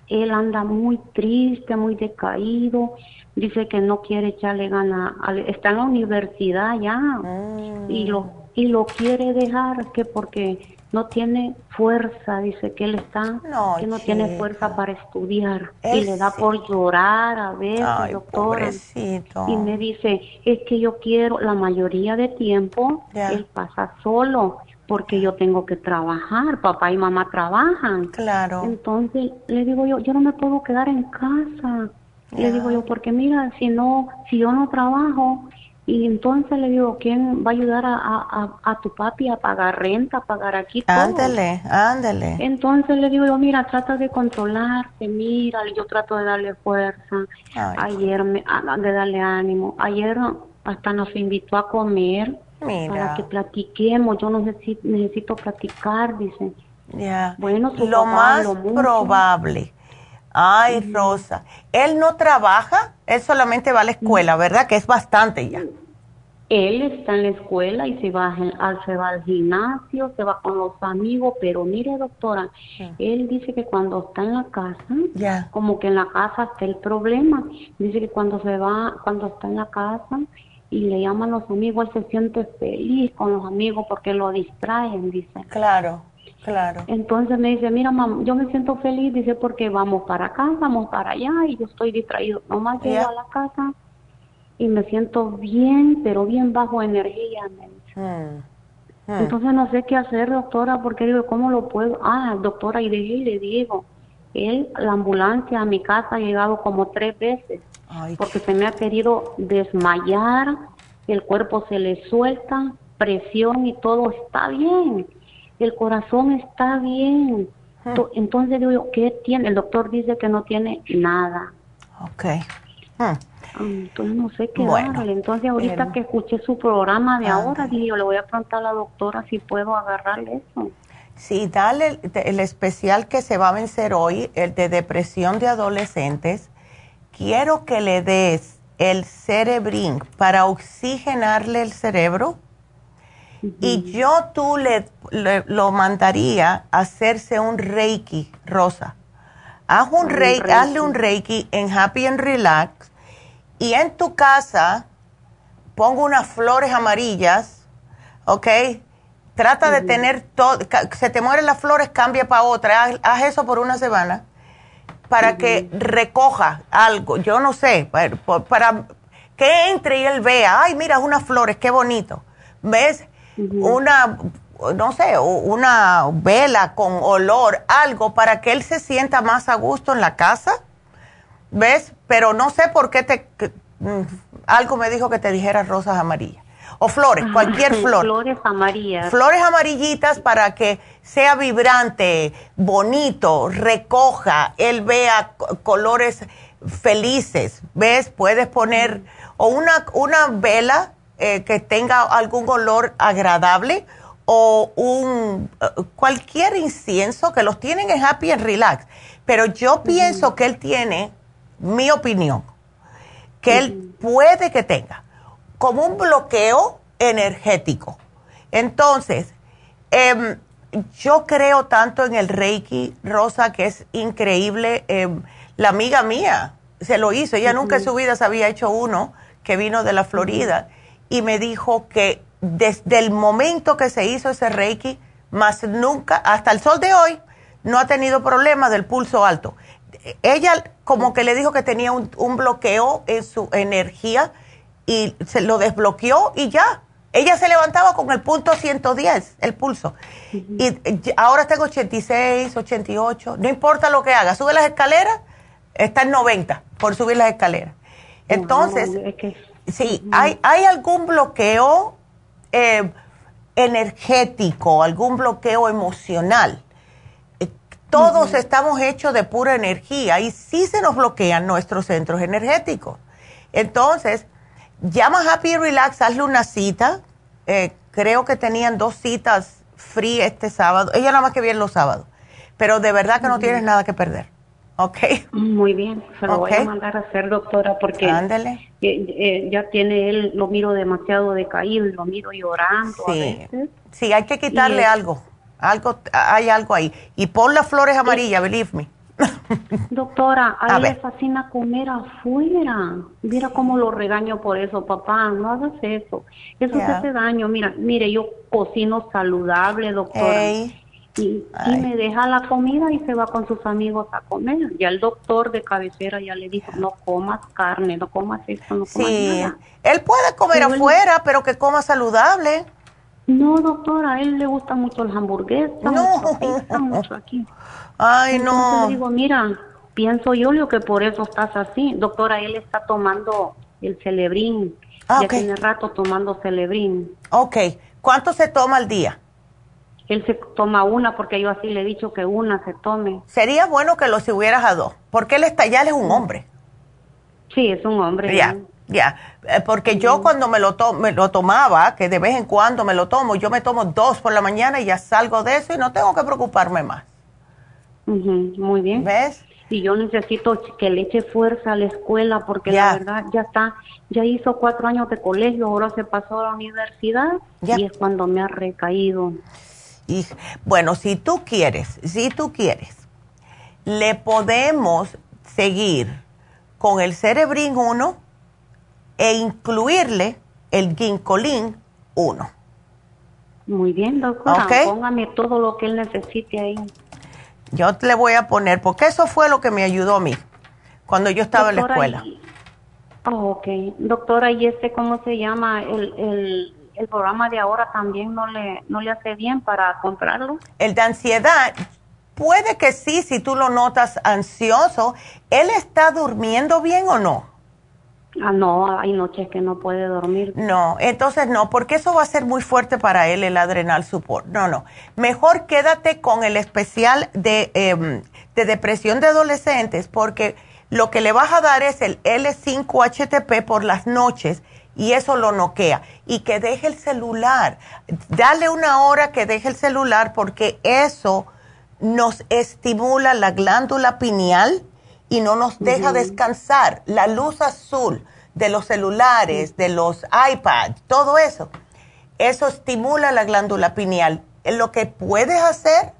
él anda muy triste, muy decaído. Dice que no quiere echarle gana. Está en la universidad ya Mm. y lo y lo quiere dejar que porque no tiene fuerza, dice que él está, que no tiene fuerza para estudiar Él y le da sí. por llorar a veces, Ay, doctora. pobrecito. Y me dice, es que yo quiero, la mayoría de tiempo, él pasa solo porque yo tengo que trabajar, papá y mamá trabajan. Claro. Entonces le digo yo, yo no me puedo quedar en casa. Le digo yo, porque mira, si no, si yo no trabajo, y entonces le digo, ¿quién va a ayudar a, a, a, tu papi a pagar renta, a pagar aquí todo? Ándele, ándele. Entonces le digo yo, mira, trata de controlarte, mira, yo trato de darle fuerza. Ay. Ayer, me, a- de darle ánimo. Ayer hasta nos invitó a comer Mira. para que platiquemos. Yo no necesito, necesito platicar, dice. Ya. Bueno, tu Lo papá más mucho. probable. Ay, Rosa. Él no trabaja, él solamente va a la escuela, ¿verdad? Que es bastante ya. Él está en la escuela y se va, al, se va al gimnasio, se va con los amigos, pero mire doctora, él dice que cuando está en la casa, Ya. como que en la casa está el problema, dice que cuando se va, cuando está en la casa y le llaman los amigos, él se siente feliz con los amigos porque lo distraen, dice. Claro, claro. Entonces me dice, mira, mamá, yo me siento feliz, dice, porque vamos para acá, vamos para allá y yo estoy distraído. Nomás llego Ya. a la casa y me siento bien, pero bien bajo energía. me dice. Mm. Mm. Entonces no sé qué hacer, doctora, porque digo, ¿cómo lo puedo? Ah, doctora, y dejé y le digo, él, la ambulancia a mi casa ha llegado como tres veces, Ay, porque se me ha querido desmayar, el cuerpo se le suelta, presión y todo está bien, el corazón está bien. To- Entonces digo, yo, ¿qué tiene? El doctor dice que no tiene nada. Ok. Mm. Ah, Entonces no sé qué Bueno, darle. Entonces ahorita que escuché su programa de Ah, ahora, dije, yo le voy a preguntar a la doctora si puedo agarrarle eso. Sí, dale el, el especial que se va a vencer hoy, el de depresión de adolescentes. Quiero que le des el Cerebrin para oxigenarle el cerebro. Y yo tú le, le- lo mandaría a hacerse un Reiki, Rosa. Haz un Un reiki, Reiki. hazle un Reiki en Happy and Relax. Y en tu casa, pongo unas flores amarillas, ¿ok? Trata de tener todo, se te mueren las flores, cambia para otra. Haz, haz eso por una semana para que recoja algo, yo no sé, para, para que entre y él vea, ay, mira, unas flores, qué bonito. ¿Ves? Una, no sé, una vela con olor, algo para que él se sienta más a gusto en la casa. ¿Ves? Pero no sé por qué te... que- mm, algo me dijo que te dijera rosas amarillas. O flores, cualquier flor. Flores amarillas. Flores amarillitas para que sea vibrante, bonito, recoja, él vea co- colores felices. ¿Ves? Puedes poner o una, una vela eh, que tenga algún olor agradable o un eh, cualquier incienso que los tienen en Happy and Relax. Pero yo pienso que él tiene, mi opinión, que él puede que tenga como un bloqueo energético. Entonces, em, yo creo tanto en el Reiki, Rosa, que es increíble. Em, la amiga mía se lo hizo, ella nunca en su vida se había hecho uno que vino de la Florida y me dijo que desde el momento que se hizo ese Reiki, más nunca, hasta el sol de hoy, no ha tenido problema del pulso alto. Ella como que le dijo que tenía un, un bloqueo en su energía y se lo desbloqueó y ya. Ella se levantaba con el punto 110, el pulso. Y ahora tengo 86, 88, no importa lo que haga, sube las escaleras, está en 90 por subir las escaleras. Entonces, sí, hay, hay algún bloqueo eh, energético, algún bloqueo emocional. Eh, todos estamos hechos de pura energía y sí se nos bloquean nuestros centros energéticos. Entonces, llama Happy Relax, hazle una cita. Eh, creo que tenían dos citas free este sábado. Ella nada más que viene los sábados. Pero de verdad que no tienes nada que perder. ¿Ok? Muy bien, se lo voy a mandar a hacer, doctora, porque Ándale. Eh, ya tiene él, lo miro demasiado decaído, lo miro llorando sí. Sí, hay que quitarle algo. Algo, hay algo ahí. Y pon las flores amarillas, believe me. [laughs] Doctora, a, él le fascina comer afuera. Mira cómo lo regaño por eso, papá. No hagas eso. Eso te hace daño. Mira, mire, yo cocino saludable, doctora. Y, me deja la comida y se va con sus amigos a comer. Ya el doctor de cabecera ya le dijo, no comas carne, no comas esto, no comas sí. Él puede comer afuera, pero que coma saludable. No, doctora, a él le gusta mucho el hamburguesa. No. Mucho, mucho aquí. Ay, no. Le digo, mira, pienso yo lo que por eso estás así. Doctora, él está tomando el celebrín. Ah, ya tiene rato tomando celebrín. Ok. ¿Cuánto se toma al día? Él se toma una porque yo así le he dicho que una se tome. Sería bueno que lo subieras a dos, porque él está ya él es un hombre. Sí, es un hombre. Ya, ya. Eh, porque yo cuando me lo, me lo tomaba, que de vez en cuando me lo tomo, yo me tomo dos por la mañana y ya salgo de eso y no tengo que preocuparme más muy bien. ¿Ves? Y yo necesito que le eche fuerza a la escuela porque la verdad ya está, ya hizo cuatro años de colegio, ahora se pasó a la universidad y es cuando me ha recaído. Y bueno, si tú quieres, si tú quieres, le podemos seguir con el Cerebrin 1 e incluirle el Ginkolin 1. Muy bien, doctora. Póngame todo lo que él necesite ahí. Yo le voy a poner, porque eso fue lo que me ayudó a mí cuando yo estaba en la escuela. Oh, ok. Doctora, ¿y este cómo se llama? El, el, programa de ahora también no le, no le hace bien para comprarlo? El de ansiedad, puede que sí, si tú lo notas ansioso. ¿Él está durmiendo bien o no? Ah, no, hay noches que no puede dormir. No, entonces no, porque eso va a ser muy fuerte para él, el adrenal support. No, no. Mejor quédate con el especial de, em, de depresión de adolescentes, porque lo que le vas a dar es el L5-HTP por las noches y eso lo noquea. Y que deje el celular. Dale una hora que deje el celular porque eso nos estimula la glándula pineal y no nos deja descansar. La luz azul de los celulares, de los iPads, todo eso, eso estimula la glándula pineal. Lo que puedes hacer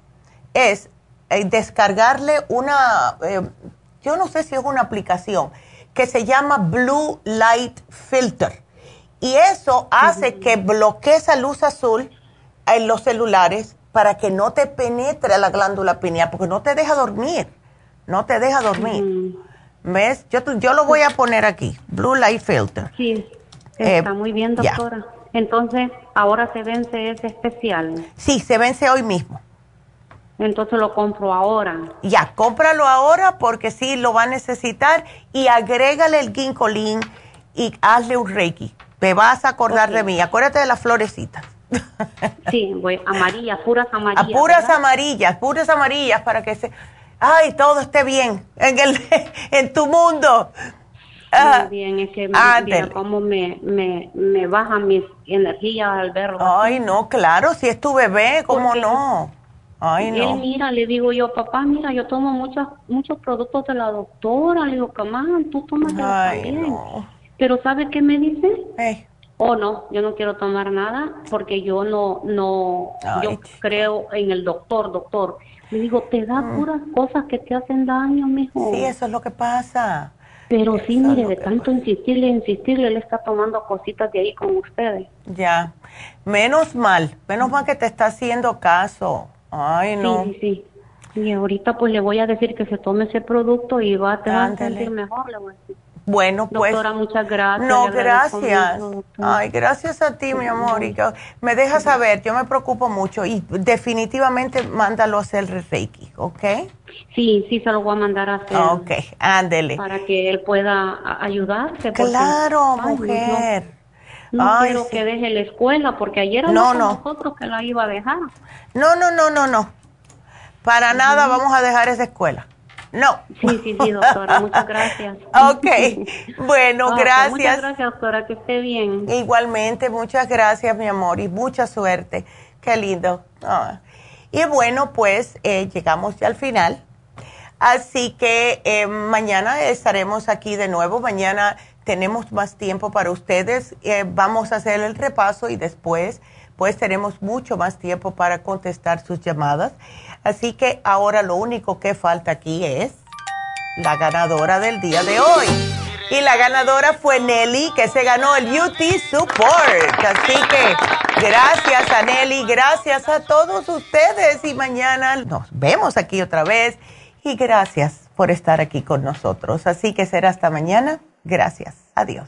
es eh, descargarle una, eh, yo no sé si es una aplicación, que se llama Blue Light Filter. Y eso hace que bloquee esa luz azul en los celulares para que no te penetre la glándula pineal, porque no te deja dormir no te deja dormir. ¿Ves? Yo, yo lo voy a poner aquí, Blue Light Filter. Sí, está eh, muy bien, doctora. Entonces, ahora se vence ese especial. Sí, se vence hoy mismo. Entonces lo compro ahora. Ya, cómpralo ahora porque sí lo va a necesitar y agrégale el ginkolín y hazle un reiki. Te vas a acordar de mí. Acuérdate de las florecitas. Sí, voy amarillas, puras amarillas. A puras amarillas, puras amarillas para que se ay, todo esté bien en, el, [laughs] en tu mundo. Ah, bien, es que mira cómo me, me, me bajan mis energías al verlo. Ay, no, claro, si es tu bebé, ¿cómo no? Ay, no. Él mira, le digo yo, papá, mira, yo tomo muchos muchos productos de la doctora. Le digo, camán, tú tomas Ay, no. Pero ¿sabe qué me dice? Oh, no, yo no quiero tomar nada porque yo no, no, yo creo en el doctor, doctor. Le digo, te da mm. puras cosas que te hacen daño, mijo. Sí, eso es lo que pasa. Pero sí, mire, de tanto insistirle, insistirle, él está tomando cositas de ahí con ustedes. Ya, menos mal, menos mal que te está haciendo caso. Ay, no. Sí, sí, sí. Y ahorita pues le voy a decir que se tome ese producto y va, a sentir mejor, le voy a decir. Bueno, pues. Doctora, muchas gracias. No, gracias. Ay, gracias a ti, mi amor. Y me dejas saber, yo me preocupo mucho y definitivamente mándalo a hacer Reiki, ¿ok? Sí, sí, se lo voy a mandar a hacer. Ok, ándele. Para que él pueda ayudarse. Claro, mujer. No, quiero que deje la escuela, porque ayer no, no. nosotros que la iba a dejar. No, no, no, no, no. Para nada vamos a dejar esa escuela. No. Sí, sí, sí, doctora, muchas gracias. [laughs] Ok, bueno, gracias. Muchas gracias, doctora, que esté bien. Igualmente, muchas gracias, mi amor, y mucha suerte. Qué lindo. Ah. Y bueno, pues eh, llegamos ya al final. Así que eh, mañana estaremos aquí de nuevo. Mañana tenemos más tiempo para ustedes. Eh, vamos a hacer el repaso y después pues tenemos mucho más tiempo para contestar sus llamadas. Así que ahora lo único que falta aquí es la ganadora del día de hoy. Y la ganadora fue Nelly, que se ganó el UT Support. Así que gracias a Nelly, gracias a todos ustedes. Y mañana nos vemos aquí otra vez. Y gracias por estar aquí con nosotros. Así que será hasta mañana. Gracias. Adiós.